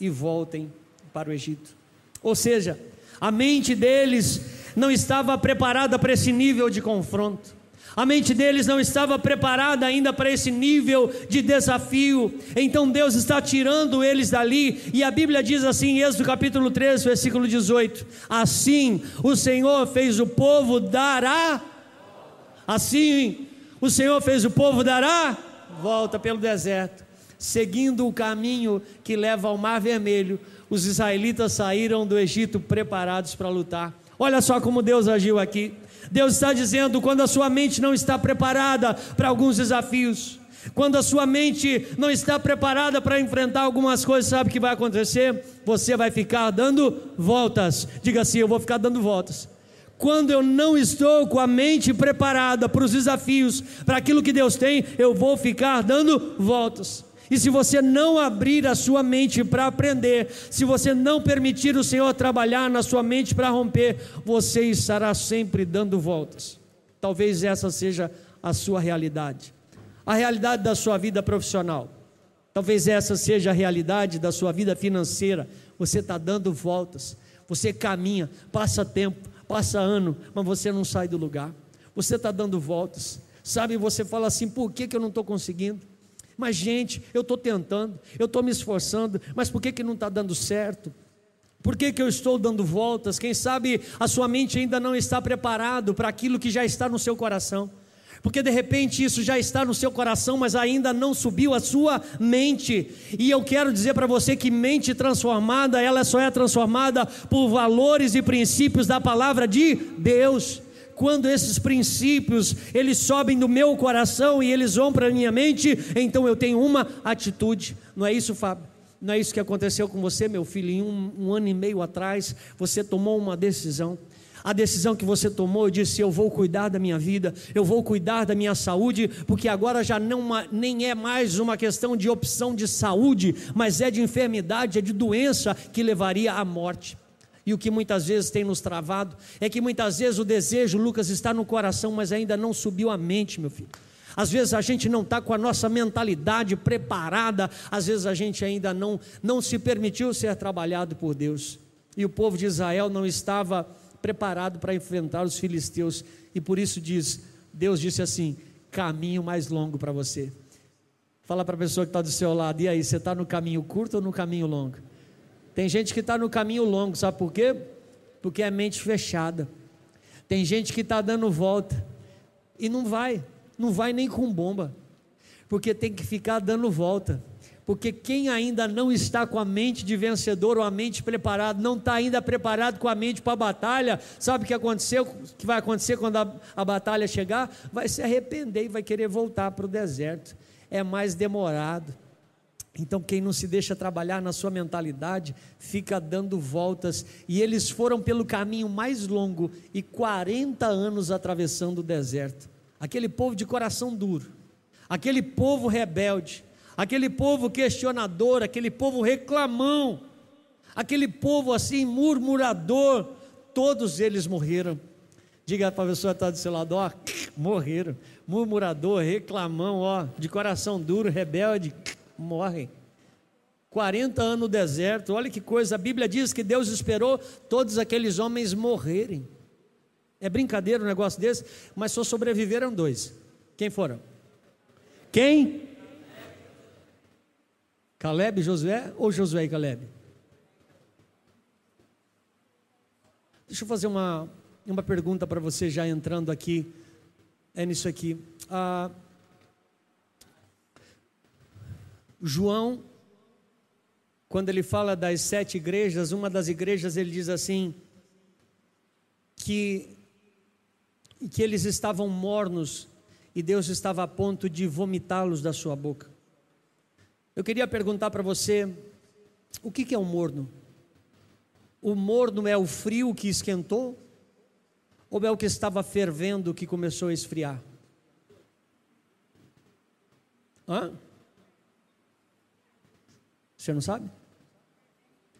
e voltem para o Egito. Ou seja, a mente deles não estava preparada para esse nível de confronto. A mente deles não estava preparada ainda para esse nível de desafio. Então Deus está tirando eles dali, e a Bíblia diz assim, em Êxodo capítulo 3, versículo 18: Assim o Senhor fez o povo dar a Assim, o Senhor fez o povo dar a volta pelo deserto, seguindo o caminho que leva ao Mar Vermelho. Os israelitas saíram do Egito preparados para lutar. Olha só como Deus agiu aqui. Deus está dizendo: quando a sua mente não está preparada para alguns desafios, quando a sua mente não está preparada para enfrentar algumas coisas, sabe o que vai acontecer? Você vai ficar dando voltas. Diga assim: eu vou ficar dando voltas quando eu não estou com a mente preparada para os desafios, para aquilo que Deus tem, eu vou ficar dando voltas. E se você não abrir a sua mente para aprender, se você não permitir o Senhor trabalhar na sua mente para romper, você estará sempre dando voltas. Talvez essa seja a sua realidade. A realidade da sua vida profissional. Talvez essa seja a realidade da sua vida financeira. Você está dando voltas. Você caminha, passa tempo, Passa ano, mas você não sai do lugar. Você está dando voltas. Sabe, você fala assim: por que, que eu não estou conseguindo? Mas, gente, eu estou tentando, eu estou me esforçando, mas por que, que não está dando certo? Por que, que eu estou dando voltas? Quem sabe a sua mente ainda não está preparado para aquilo que já está no seu coração. Porque de repente isso já está no seu coração, mas ainda não subiu a sua mente. E eu quero dizer para você que mente transformada, ela só é transformada por valores e princípios da palavra de Deus. Quando esses princípios eles sobem do meu coração e eles vão para a minha mente, então eu tenho uma atitude. Não é isso, Fábio? Não é isso que aconteceu com você, meu filho, em um, um ano e meio atrás, você tomou uma decisão. A decisão que você tomou, eu disse: Eu vou cuidar da minha vida, eu vou cuidar da minha saúde, porque agora já não nem é mais uma questão de opção de saúde, mas é de enfermidade, é de doença que levaria à morte. E o que muitas vezes tem nos travado é que muitas vezes o desejo, Lucas, está no coração, mas ainda não subiu à mente, meu filho. Às vezes a gente não está com a nossa mentalidade preparada, às vezes a gente ainda não, não se permitiu ser trabalhado por Deus. E o povo de Israel não estava preparado para enfrentar os filisteus, e por isso diz: Deus disse assim: caminho mais longo para você. Fala para a pessoa que está do seu lado, e aí, você está no caminho curto ou no caminho longo? Tem gente que está no caminho longo, sabe por quê? Porque é mente fechada. Tem gente que está dando volta e não vai não vai nem com bomba, porque tem que ficar dando volta. Porque quem ainda não está com a mente de vencedor ou a mente preparada, não está ainda preparado com a mente para a batalha, sabe o que aconteceu? Que vai acontecer quando a, a batalha chegar? Vai se arrepender e vai querer voltar para o deserto. É mais demorado. Então, quem não se deixa trabalhar na sua mentalidade, fica dando voltas. E eles foram pelo caminho mais longo e 40 anos atravessando o deserto aquele povo de coração duro, aquele povo rebelde, aquele povo questionador, aquele povo reclamão, aquele povo assim murmurador, todos eles morreram. Diga para a pessoa que está do seu lado, ó, morreram. Murmurador, reclamão, ó, de coração duro, rebelde, morrem. 40 anos no deserto, olha que coisa, a Bíblia diz que Deus esperou todos aqueles homens morrerem. É brincadeira um negócio desse, mas só sobreviveram dois. Quem foram? Quem? Caleb e Josué ou Josué e Caleb? Deixa eu fazer uma, uma pergunta para você já entrando aqui. É nisso aqui. Ah, João, quando ele fala das sete igrejas, uma das igrejas ele diz assim: que que eles estavam mornos e Deus estava a ponto de vomitá-los da sua boca. Eu queria perguntar para você: o que, que é um morno? O morno é o frio que esquentou? Ou é o que estava fervendo que começou a esfriar? Hã? Você não sabe?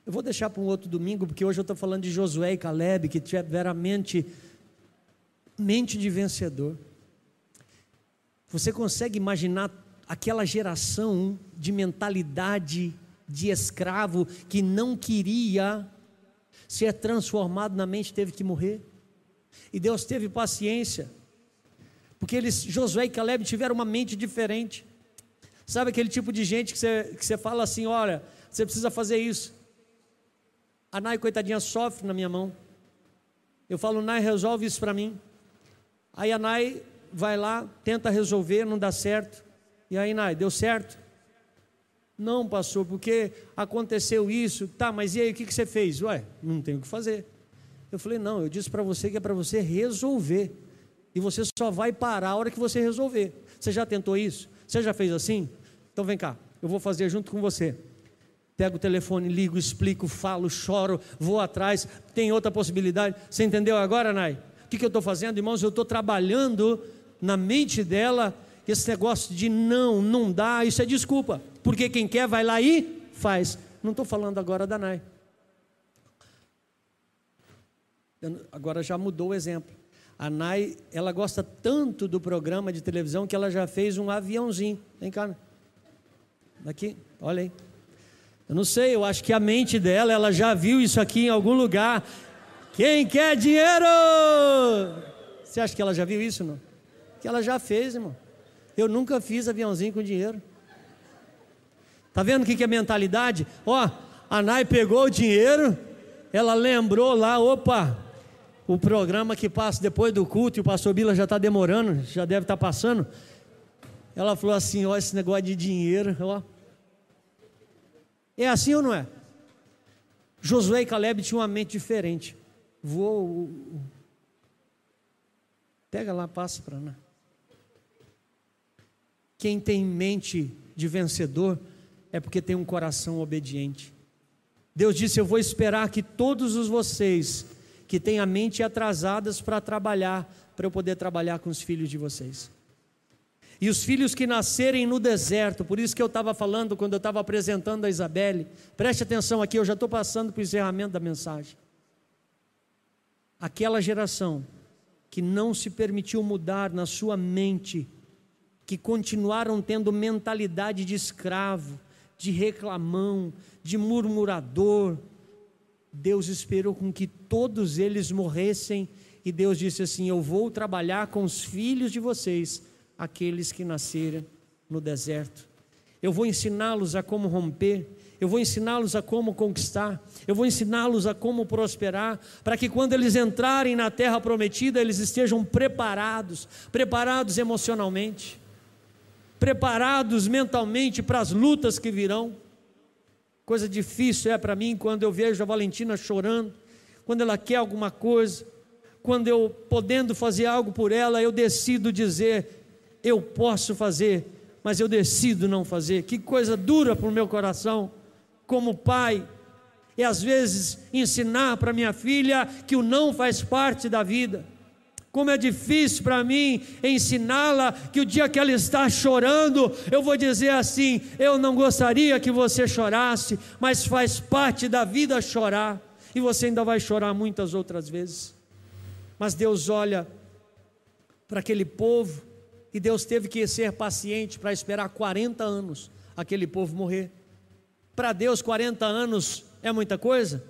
Eu vou deixar para um outro domingo, porque hoje eu estou falando de Josué e Caleb, que tiveram a mente mente de vencedor. Você consegue imaginar aquela geração de mentalidade de escravo que não queria ser transformado na mente, teve que morrer? E Deus teve paciência, porque eles, Josué e Caleb, tiveram uma mente diferente. Sabe aquele tipo de gente que você, que você fala assim: olha, você precisa fazer isso. A Nai, coitadinha, sofre na minha mão. Eu falo, Nai, resolve isso para mim. Aí a Nai vai lá, tenta resolver, não dá certo. E aí, Nai, deu certo? Não, pastor, porque aconteceu isso. Tá, mas e aí, o que, que você fez? Ué, não tem o que fazer. Eu falei, não, eu disse para você que é para você resolver. E você só vai parar a hora que você resolver. Você já tentou isso? Você já fez assim? Então vem cá, eu vou fazer junto com você. Pego o telefone, ligo, explico, falo, choro, vou atrás. Tem outra possibilidade. Você entendeu agora, Nai? que, que eu estou fazendo, irmãos? Eu estou trabalhando na mente dela esse negócio de não, não dá, isso é desculpa, porque quem quer vai lá e faz. Não estou falando agora da Nai. Agora já mudou o exemplo. A Nai, ela gosta tanto do programa de televisão que ela já fez um aviãozinho. Vem cá. Daqui, olha aí. Eu não sei, eu acho que a mente dela, ela já viu isso aqui em algum lugar. Quem quer dinheiro? Você acha que ela já viu isso, não? Que ela já fez, irmão. Eu nunca fiz aviãozinho com dinheiro. Tá vendo o que é mentalidade? Ó, a Nai pegou o dinheiro, ela lembrou lá, opa, o programa que passa depois do culto, e o pastor Bila já está demorando, já deve estar tá passando. Ela falou assim: ó, esse negócio de dinheiro, ó. É assim ou não é? Josué e Caleb tinham uma mente diferente. Vou. Pega lá, passa para lá. Quem tem mente de vencedor é porque tem um coração obediente. Deus disse: Eu vou esperar que todos os vocês que têm a mente atrasadas para trabalhar, para eu poder trabalhar com os filhos de vocês. E os filhos que nascerem no deserto, por isso que eu estava falando quando eu estava apresentando a Isabelle, preste atenção aqui, eu já estou passando para o encerramento da mensagem. Aquela geração que não se permitiu mudar na sua mente, que continuaram tendo mentalidade de escravo, de reclamão, de murmurador. Deus esperou com que todos eles morressem e Deus disse assim: Eu vou trabalhar com os filhos de vocês, aqueles que nasceram no deserto. Eu vou ensiná-los a como romper, eu vou ensiná-los a como conquistar, eu vou ensiná-los a como prosperar, para que quando eles entrarem na terra prometida, eles estejam preparados, preparados emocionalmente, preparados mentalmente para as lutas que virão. Coisa difícil é para mim quando eu vejo a Valentina chorando, quando ela quer alguma coisa, quando eu podendo fazer algo por ela, eu decido dizer: eu posso fazer, mas eu decido não fazer. Que coisa dura para o meu coração como pai, e às vezes ensinar para minha filha que o não faz parte da vida. Como é difícil para mim ensiná-la que o dia que ela está chorando, eu vou dizer assim: eu não gostaria que você chorasse, mas faz parte da vida chorar, e você ainda vai chorar muitas outras vezes. Mas Deus olha para aquele povo, e Deus teve que ser paciente para esperar 40 anos aquele povo morrer. Para Deus, 40 anos é muita coisa?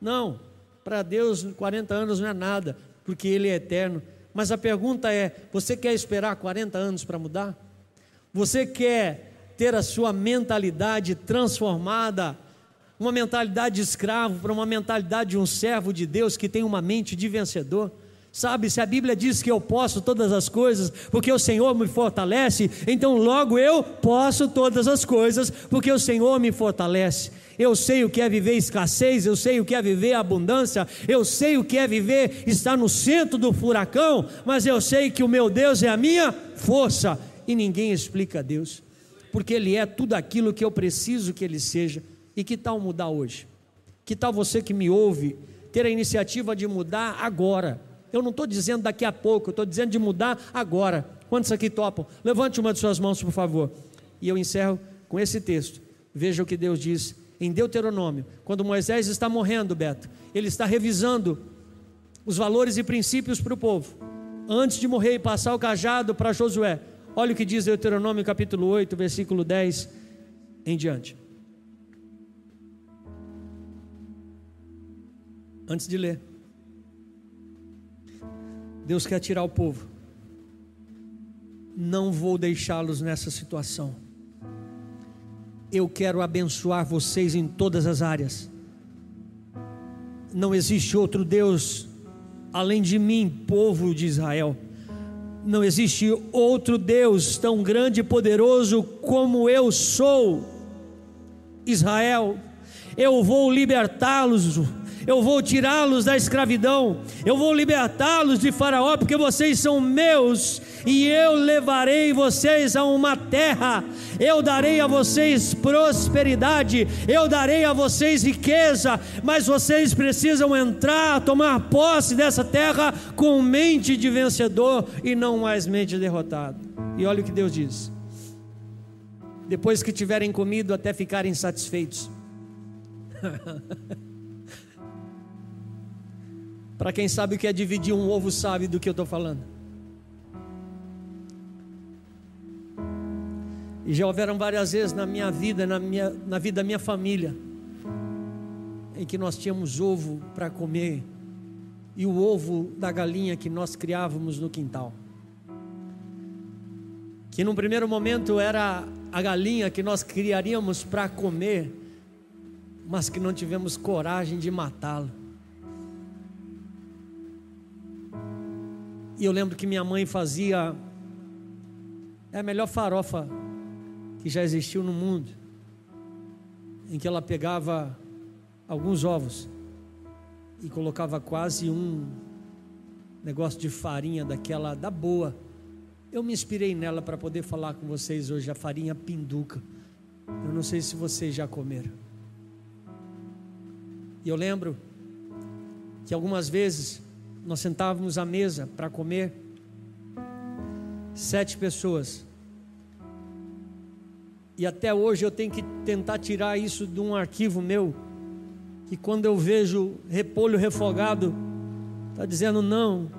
Não, para Deus, 40 anos não é nada, porque Ele é eterno. Mas a pergunta é: você quer esperar 40 anos para mudar? Você quer ter a sua mentalidade transformada, uma mentalidade de escravo, para uma mentalidade de um servo de Deus que tem uma mente de vencedor? Sabe, se a Bíblia diz que eu posso todas as coisas, porque o Senhor me fortalece, então logo eu posso todas as coisas, porque o Senhor me fortalece. Eu sei o que é viver escassez, eu sei o que é viver abundância, eu sei o que é viver estar no centro do furacão, mas eu sei que o meu Deus é a minha força e ninguém explica Deus, porque Ele é tudo aquilo que eu preciso que Ele seja. E que tal mudar hoje? Que tal você que me ouve ter a iniciativa de mudar agora? Eu não estou dizendo daqui a pouco, eu estou dizendo de mudar agora. Quantos aqui topam? Levante uma de suas mãos, por favor. E eu encerro com esse texto. Veja o que Deus diz em Deuteronômio. Quando Moisés está morrendo, Beto, ele está revisando os valores e princípios para o povo. Antes de morrer e passar o cajado para Josué. Olha o que diz Deuteronômio capítulo 8, versículo 10 em diante. Antes de ler. Deus quer tirar o povo. Não vou deixá-los nessa situação. Eu quero abençoar vocês em todas as áreas. Não existe outro Deus além de mim, povo de Israel. Não existe outro Deus tão grande e poderoso como eu sou, Israel. Eu vou libertá-los eu vou tirá-los da escravidão, eu vou libertá-los de Faraó, porque vocês são meus, e eu levarei vocês a uma terra, eu darei a vocês prosperidade, eu darei a vocês riqueza, mas vocês precisam entrar, tomar posse dessa terra com mente de vencedor e não mais mente de derrotado. E olha o que Deus diz: depois que tiverem comido até ficarem satisfeitos. Para quem sabe o que é dividir um ovo, sabe do que eu estou falando. E já houveram várias vezes na minha vida, na, minha, na vida da minha família, em que nós tínhamos ovo para comer, e o ovo da galinha que nós criávamos no quintal. Que num primeiro momento era a galinha que nós criaríamos para comer, mas que não tivemos coragem de matá-la. E eu lembro que minha mãe fazia é a melhor farofa que já existiu no mundo, em que ela pegava alguns ovos e colocava quase um negócio de farinha daquela da boa. Eu me inspirei nela para poder falar com vocês hoje a farinha pinduca. Eu não sei se vocês já comeram. E eu lembro que algumas vezes nós sentávamos à mesa para comer sete pessoas. E até hoje eu tenho que tentar tirar isso de um arquivo meu, que quando eu vejo repolho refogado, está dizendo não.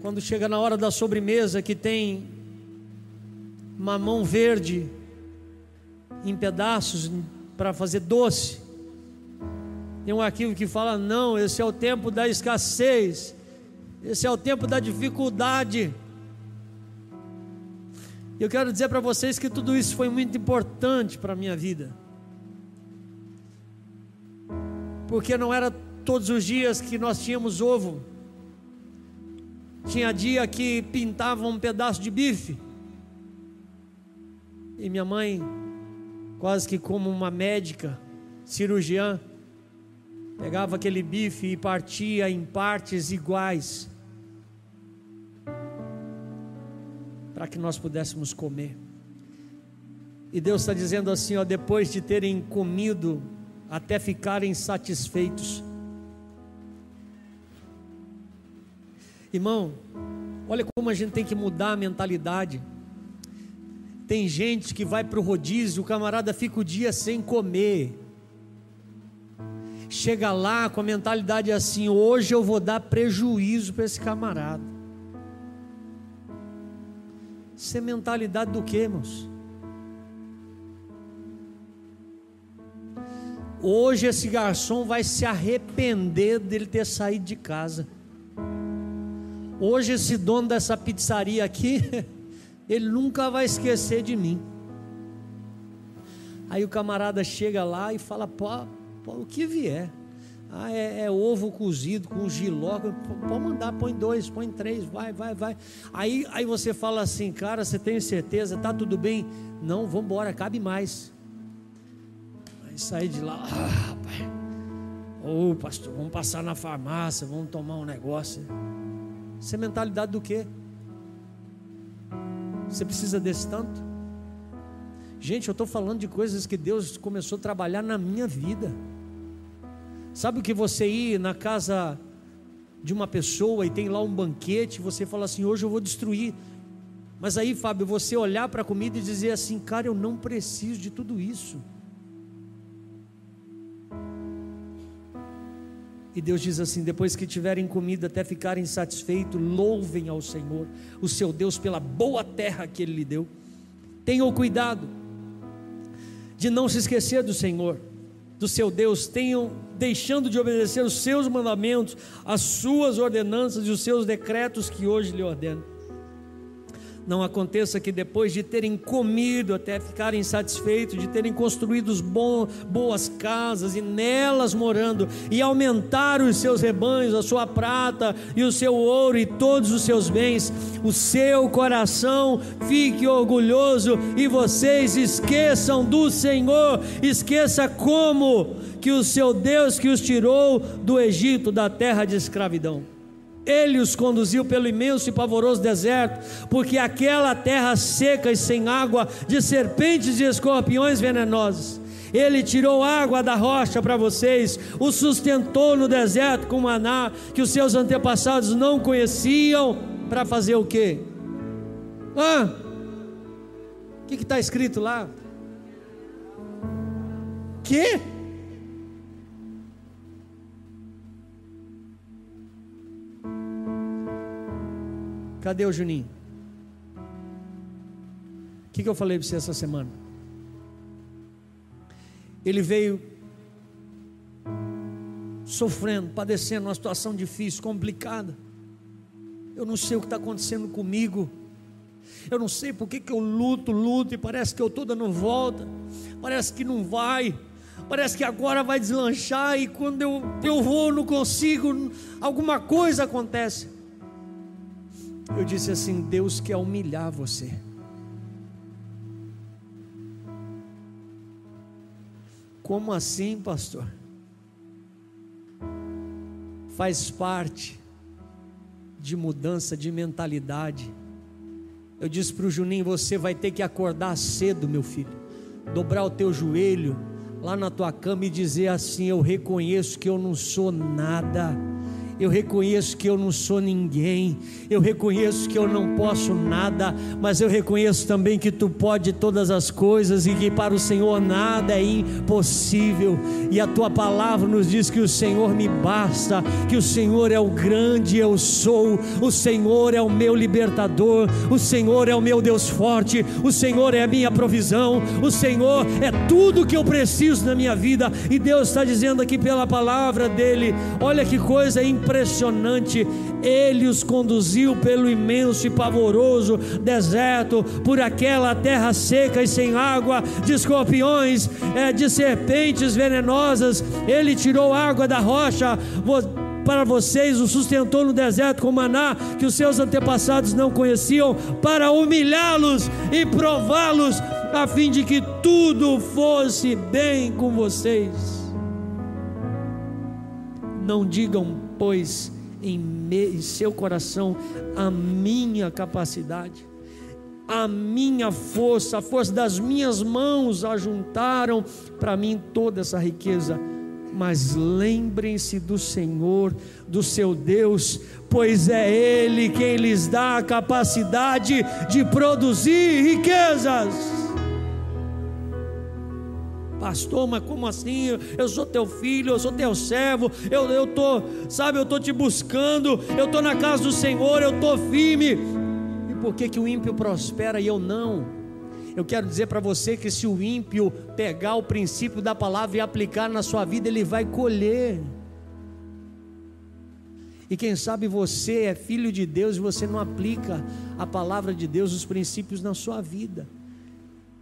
Quando chega na hora da sobremesa que tem mamão verde em pedaços para fazer doce, tem um arquivo que fala: não, esse é o tempo da escassez. Esse é o tempo da dificuldade. Eu quero dizer para vocês que tudo isso foi muito importante para a minha vida. Porque não era todos os dias que nós tínhamos ovo. Tinha dia que pintava um pedaço de bife. E minha mãe, quase que como uma médica, cirurgiã, pegava aquele bife e partia em partes iguais para que nós pudéssemos comer. E Deus está dizendo assim: ó, depois de terem comido até ficarem satisfeitos. Irmão, olha como a gente tem que mudar a mentalidade. Tem gente que vai para o rodízio, o camarada fica o dia sem comer. Chega lá com a mentalidade assim: hoje eu vou dar prejuízo para esse camarada. Isso é mentalidade do que, irmãos? Hoje esse garçom vai se arrepender dele ter saído de casa. Hoje esse dono dessa pizzaria aqui, ele nunca vai esquecer de mim. Aí o camarada chega lá e fala: pô, o que vier. Ah, é, é, ovo cozido com giló. Pode mandar, põe dois, põe três, vai, vai, vai. Aí, aí você fala assim, cara, você tem certeza? Tá tudo bem? Não, vamos embora, cabe mais. Aí sair de lá, ah, rapaz. Ô oh, pastor, vamos passar na farmácia, vamos tomar um negócio. Isso é mentalidade do quê? Você precisa desse tanto? Gente, eu estou falando de coisas que Deus começou a trabalhar na minha vida. Sabe o que você ir na casa de uma pessoa e tem lá um banquete, você fala assim: hoje eu vou destruir. Mas aí, Fábio, você olhar para a comida e dizer assim: cara, eu não preciso de tudo isso. E Deus diz assim: depois que tiverem comida até ficarem satisfeitos, louvem ao Senhor, o seu Deus, pela boa terra que Ele lhe deu. Tenham cuidado de não se esquecer do Senhor do seu Deus, tenham deixando de obedecer os seus mandamentos, as suas ordenanças e os seus decretos que hoje lhe ordeno. Não aconteça que depois de terem comido até ficarem satisfeitos, de terem construído boas casas e nelas morando, e aumentar os seus rebanhos, a sua prata e o seu ouro e todos os seus bens, o seu coração fique orgulhoso e vocês esqueçam do Senhor, esqueça como que o seu Deus que os tirou do Egito, da terra de escravidão. Ele os conduziu pelo imenso e pavoroso deserto, porque aquela terra seca e sem água, de serpentes e escorpiões venenosos. Ele tirou água da rocha para vocês, o sustentou no deserto com maná que os seus antepassados não conheciam, para fazer o quê? Ah, o que está escrito lá? Que? Cadê o Juninho? O que, que eu falei para você essa semana? Ele veio sofrendo, padecendo uma situação difícil, complicada. Eu não sei o que está acontecendo comigo. Eu não sei por que, que eu luto, luto e parece que eu estou dando volta, parece que não vai, parece que agora vai deslanchar e quando eu, eu vou, não consigo, alguma coisa acontece. Eu disse assim: Deus quer humilhar você. Como assim, pastor? Faz parte de mudança de mentalidade. Eu disse para o Juninho: você vai ter que acordar cedo, meu filho, dobrar o teu joelho lá na tua cama e dizer assim: Eu reconheço que eu não sou nada eu reconheço que eu não sou ninguém, eu reconheço que eu não posso nada, mas eu reconheço também que tu pode todas as coisas e que para o Senhor nada é impossível. E a tua palavra nos diz que o Senhor me basta, que o Senhor é o grande eu sou, o Senhor é o meu libertador, o Senhor é o meu Deus forte, o Senhor é a minha provisão, o Senhor é tudo que eu preciso na minha vida. E Deus está dizendo aqui pela palavra dele: olha que coisa impressionante impressionante. Ele os conduziu pelo imenso e pavoroso deserto, por aquela terra seca e sem água, de escorpiões, é, de serpentes venenosas. Ele tirou água da rocha para vocês, o sustentou no deserto com maná que os seus antepassados não conheciam, para humilhá-los e prová-los, a fim de que tudo fosse bem com vocês. Não digam pois em, me, em seu coração a minha capacidade, a minha força, a força das minhas mãos ajuntaram para mim toda essa riqueza. Mas lembrem-se do Senhor, do seu Deus, pois é Ele quem lhes dá a capacidade de produzir riquezas pastor, mas como assim? Eu sou teu filho, eu sou teu servo, eu, eu tô, sabe, eu tô te buscando, eu tô na casa do Senhor, eu tô firme. E por que que o ímpio prospera e eu não? Eu quero dizer para você que se o ímpio pegar o princípio da palavra e aplicar na sua vida, ele vai colher. E quem sabe você é filho de Deus e você não aplica a palavra de Deus, os princípios na sua vida.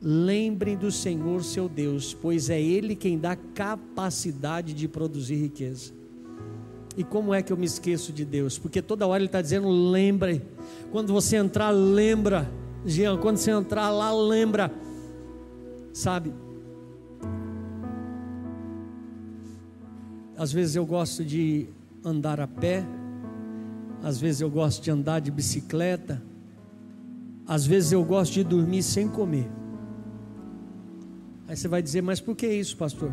Lembrem do Senhor seu Deus, pois é Ele quem dá capacidade de produzir riqueza. E como é que eu me esqueço de Deus? Porque toda hora Ele está dizendo: lembre. Quando você entrar, lembra. Jean, quando você entrar lá, lembra. Sabe? Às vezes eu gosto de andar a pé, às vezes eu gosto de andar de bicicleta, às vezes eu gosto de dormir sem comer. Aí você vai dizer, mas por que isso, pastor?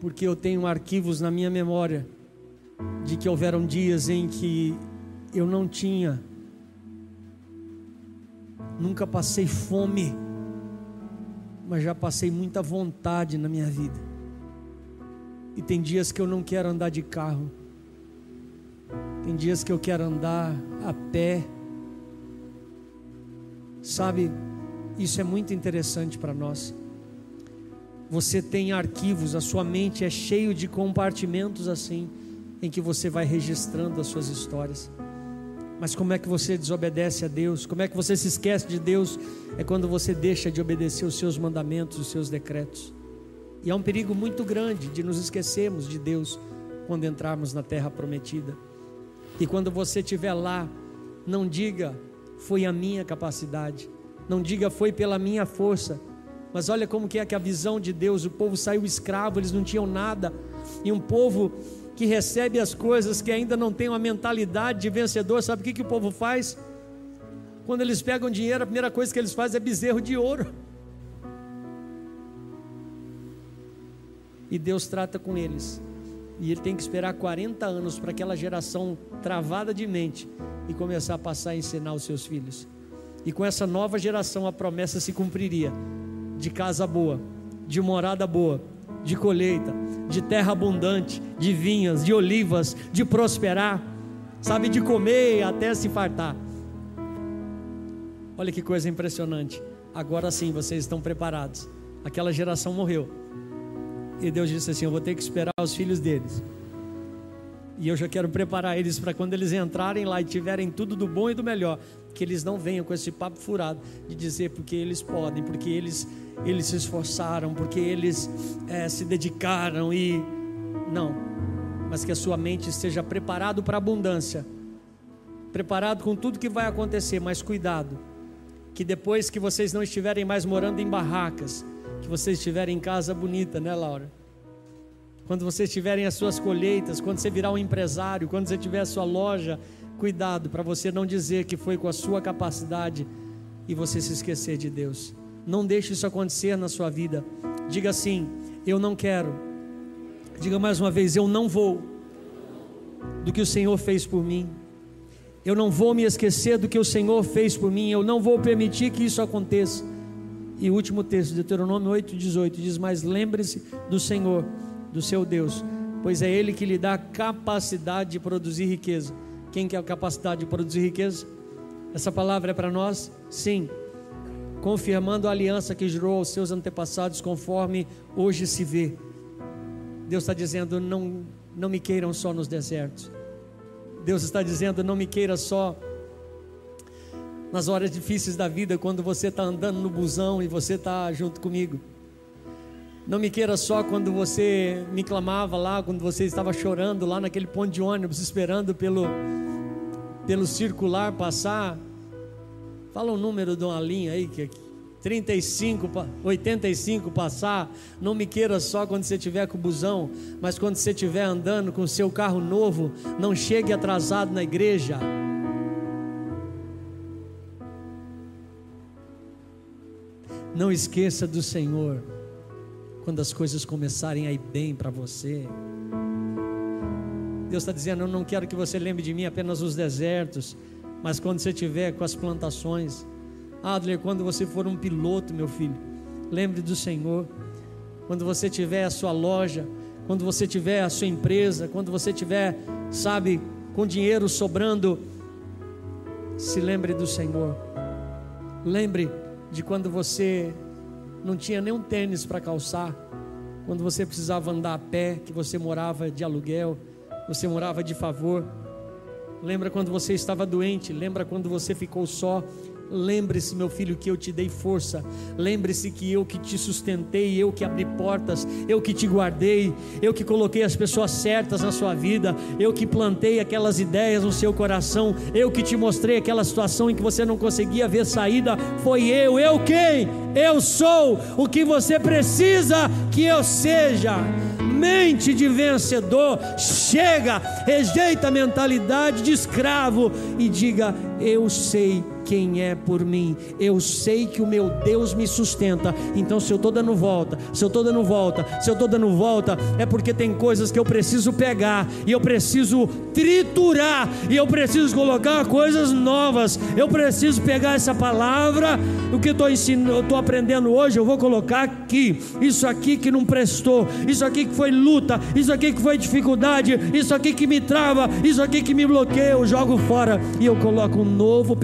Porque eu tenho arquivos na minha memória de que houveram dias em que eu não tinha, nunca passei fome, mas já passei muita vontade na minha vida. E tem dias que eu não quero andar de carro, tem dias que eu quero andar a pé, sabe? Isso é muito interessante para nós. Você tem arquivos, a sua mente é cheio de compartimentos assim, em que você vai registrando as suas histórias. Mas como é que você desobedece a Deus? Como é que você se esquece de Deus? É quando você deixa de obedecer os seus mandamentos, os seus decretos. E há um perigo muito grande de nos esquecermos de Deus quando entrarmos na terra prometida. E quando você estiver lá, não diga, foi a minha capacidade, não diga foi pela minha força. Mas olha como que é que a visão de Deus, o povo saiu escravo, eles não tinham nada. E um povo que recebe as coisas, que ainda não tem uma mentalidade de vencedor, sabe o que, que o povo faz? Quando eles pegam dinheiro, a primeira coisa que eles fazem é bezerro de ouro. E Deus trata com eles. E ele tem que esperar 40 anos para aquela geração travada de mente e começar a passar a ensinar os seus filhos. E com essa nova geração a promessa se cumpriria de casa boa, de morada boa, de colheita, de terra abundante, de vinhas, de olivas, de prosperar, sabe, de comer até se fartar. Olha que coisa impressionante. Agora sim vocês estão preparados. Aquela geração morreu. E Deus disse assim: Eu vou ter que esperar os filhos deles. E eu já quero preparar eles para quando eles entrarem lá e tiverem tudo do bom e do melhor, que eles não venham com esse papo furado de dizer porque eles podem, porque eles, eles se esforçaram, porque eles é, se dedicaram e. Não. Mas que a sua mente esteja preparado para a abundância, preparado com tudo que vai acontecer, mas cuidado, que depois que vocês não estiverem mais morando em barracas, que vocês estiverem em casa bonita, né, Laura? Quando vocês tiverem as suas colheitas, quando você virar um empresário, quando você tiver a sua loja, cuidado para você não dizer que foi com a sua capacidade e você se esquecer de Deus. Não deixe isso acontecer na sua vida. Diga assim: eu não quero. Diga mais uma vez: eu não vou do que o Senhor fez por mim. Eu não vou me esquecer do que o Senhor fez por mim. Eu não vou permitir que isso aconteça. E o último texto, Deuteronômio 8,18, diz: Mas lembre-se do Senhor do seu Deus, pois é Ele que lhe dá capacidade de produzir riqueza. Quem quer a capacidade de produzir riqueza? Essa palavra é para nós? Sim. Confirmando a aliança que jurou aos seus antepassados, conforme hoje se vê. Deus está dizendo: não, não me queiram só nos desertos. Deus está dizendo: não me queira só nas horas difíceis da vida, quando você está andando no busão e você está junto comigo. Não me queira só quando você me clamava lá, quando você estava chorando lá naquele ponto de ônibus, esperando pelo, pelo circular passar. Fala o número de uma linha aí, que 35, 85 passar. Não me queira só quando você estiver com o busão, mas quando você estiver andando com o seu carro novo, não chegue atrasado na igreja. Não esqueça do Senhor quando as coisas começarem a ir bem para você. Deus está dizendo: Eu não quero que você lembre de mim apenas nos desertos, mas quando você estiver com as plantações. Adler, quando você for um piloto, meu filho, lembre do Senhor. Quando você tiver a sua loja, quando você tiver a sua empresa, quando você tiver, sabe, com dinheiro sobrando, se lembre do Senhor. Lembre de quando você não tinha nem um tênis para calçar, quando você precisava andar a pé, que você morava de aluguel, você morava de favor. Lembra quando você estava doente, lembra quando você ficou só, Lembre-se, meu filho, que eu te dei força. Lembre-se que eu que te sustentei, eu que abri portas, eu que te guardei, eu que coloquei as pessoas certas na sua vida, eu que plantei aquelas ideias no seu coração, eu que te mostrei aquela situação em que você não conseguia ver saída. Foi eu, eu quem? Eu sou o que você precisa que eu seja mente de vencedor, chega, rejeita a mentalidade de escravo e diga: Eu sei quem é por mim. Eu sei que o meu Deus me sustenta. Então, se eu estou dando volta, se eu estou dando volta, se eu estou dando volta, é porque tem coisas que eu preciso pegar e eu preciso triturar e eu preciso colocar coisas novas. Eu preciso pegar essa palavra, o que estou ensinando, estou aprendendo hoje, eu vou colocar aqui. Isso aqui que não prestou, isso aqui que foi luta, isso aqui que foi dificuldade, isso aqui que me trava, isso aqui que me bloqueia, eu jogo fora e eu coloco um novo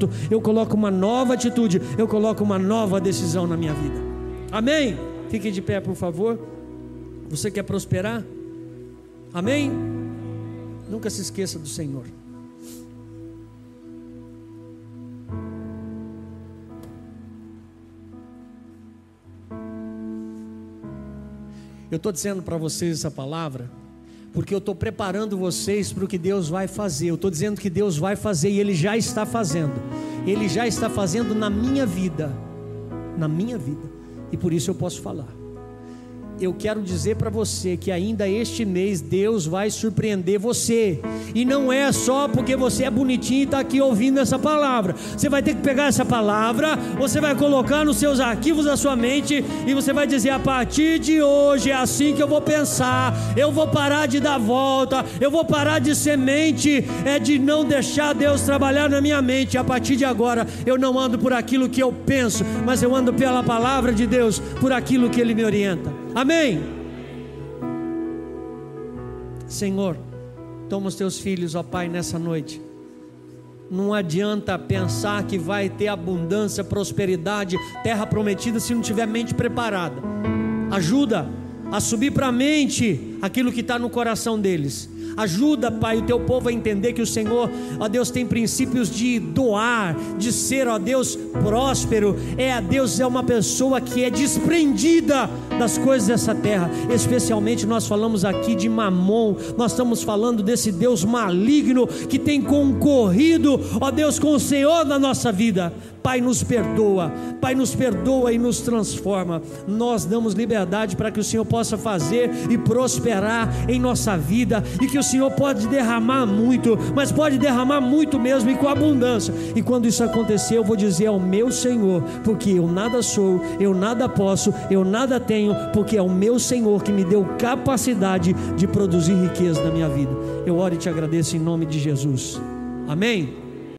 pensamento eu coloco uma nova atitude, eu coloco uma nova decisão na minha vida. Amém? Fique de pé, por favor. Você quer prosperar? Amém? Nunca se esqueça do Senhor. Eu estou dizendo para vocês essa palavra porque eu estou preparando vocês para o que Deus vai fazer. Eu estou dizendo que Deus vai fazer e Ele já está fazendo. Ele já está fazendo na minha vida, na minha vida, e por isso eu posso falar eu quero dizer para você que ainda este mês Deus vai surpreender você. E não é só porque você é bonitinho e está aqui ouvindo essa palavra. Você vai ter que pegar essa palavra, você vai colocar nos seus arquivos da sua mente e você vai dizer: a partir de hoje é assim que eu vou pensar. Eu vou parar de dar volta, eu vou parar de semente, é de não deixar Deus trabalhar na minha mente. A partir de agora eu não ando por aquilo que eu penso, mas eu ando pela palavra de Deus, por aquilo que Ele me orienta. Amém. Senhor, toma os teus filhos, ó Pai, nessa noite. Não adianta pensar que vai ter abundância, prosperidade, terra prometida se não tiver mente preparada. Ajuda a subir para a mente aquilo que está no coração deles. Ajuda, Pai, o teu povo a entender que o Senhor, ó Deus, tem princípios de doar, de ser, ó Deus, próspero. É, a Deus, é uma pessoa que é desprendida das coisas dessa terra. Especialmente nós falamos aqui de Mamon, nós estamos falando desse Deus maligno que tem concorrido, ó Deus, com o Senhor na nossa vida. Pai, nos perdoa, Pai, nos perdoa e nos transforma. Nós damos liberdade para que o Senhor possa fazer e prosperar em nossa vida e que o Senhor pode derramar muito, mas pode derramar muito mesmo e com abundância. E quando isso acontecer, eu vou dizer ao meu Senhor, porque eu nada sou, eu nada posso, eu nada tenho, porque é o meu Senhor que me deu capacidade de produzir riqueza na minha vida. Eu oro e te agradeço em nome de Jesus. Amém.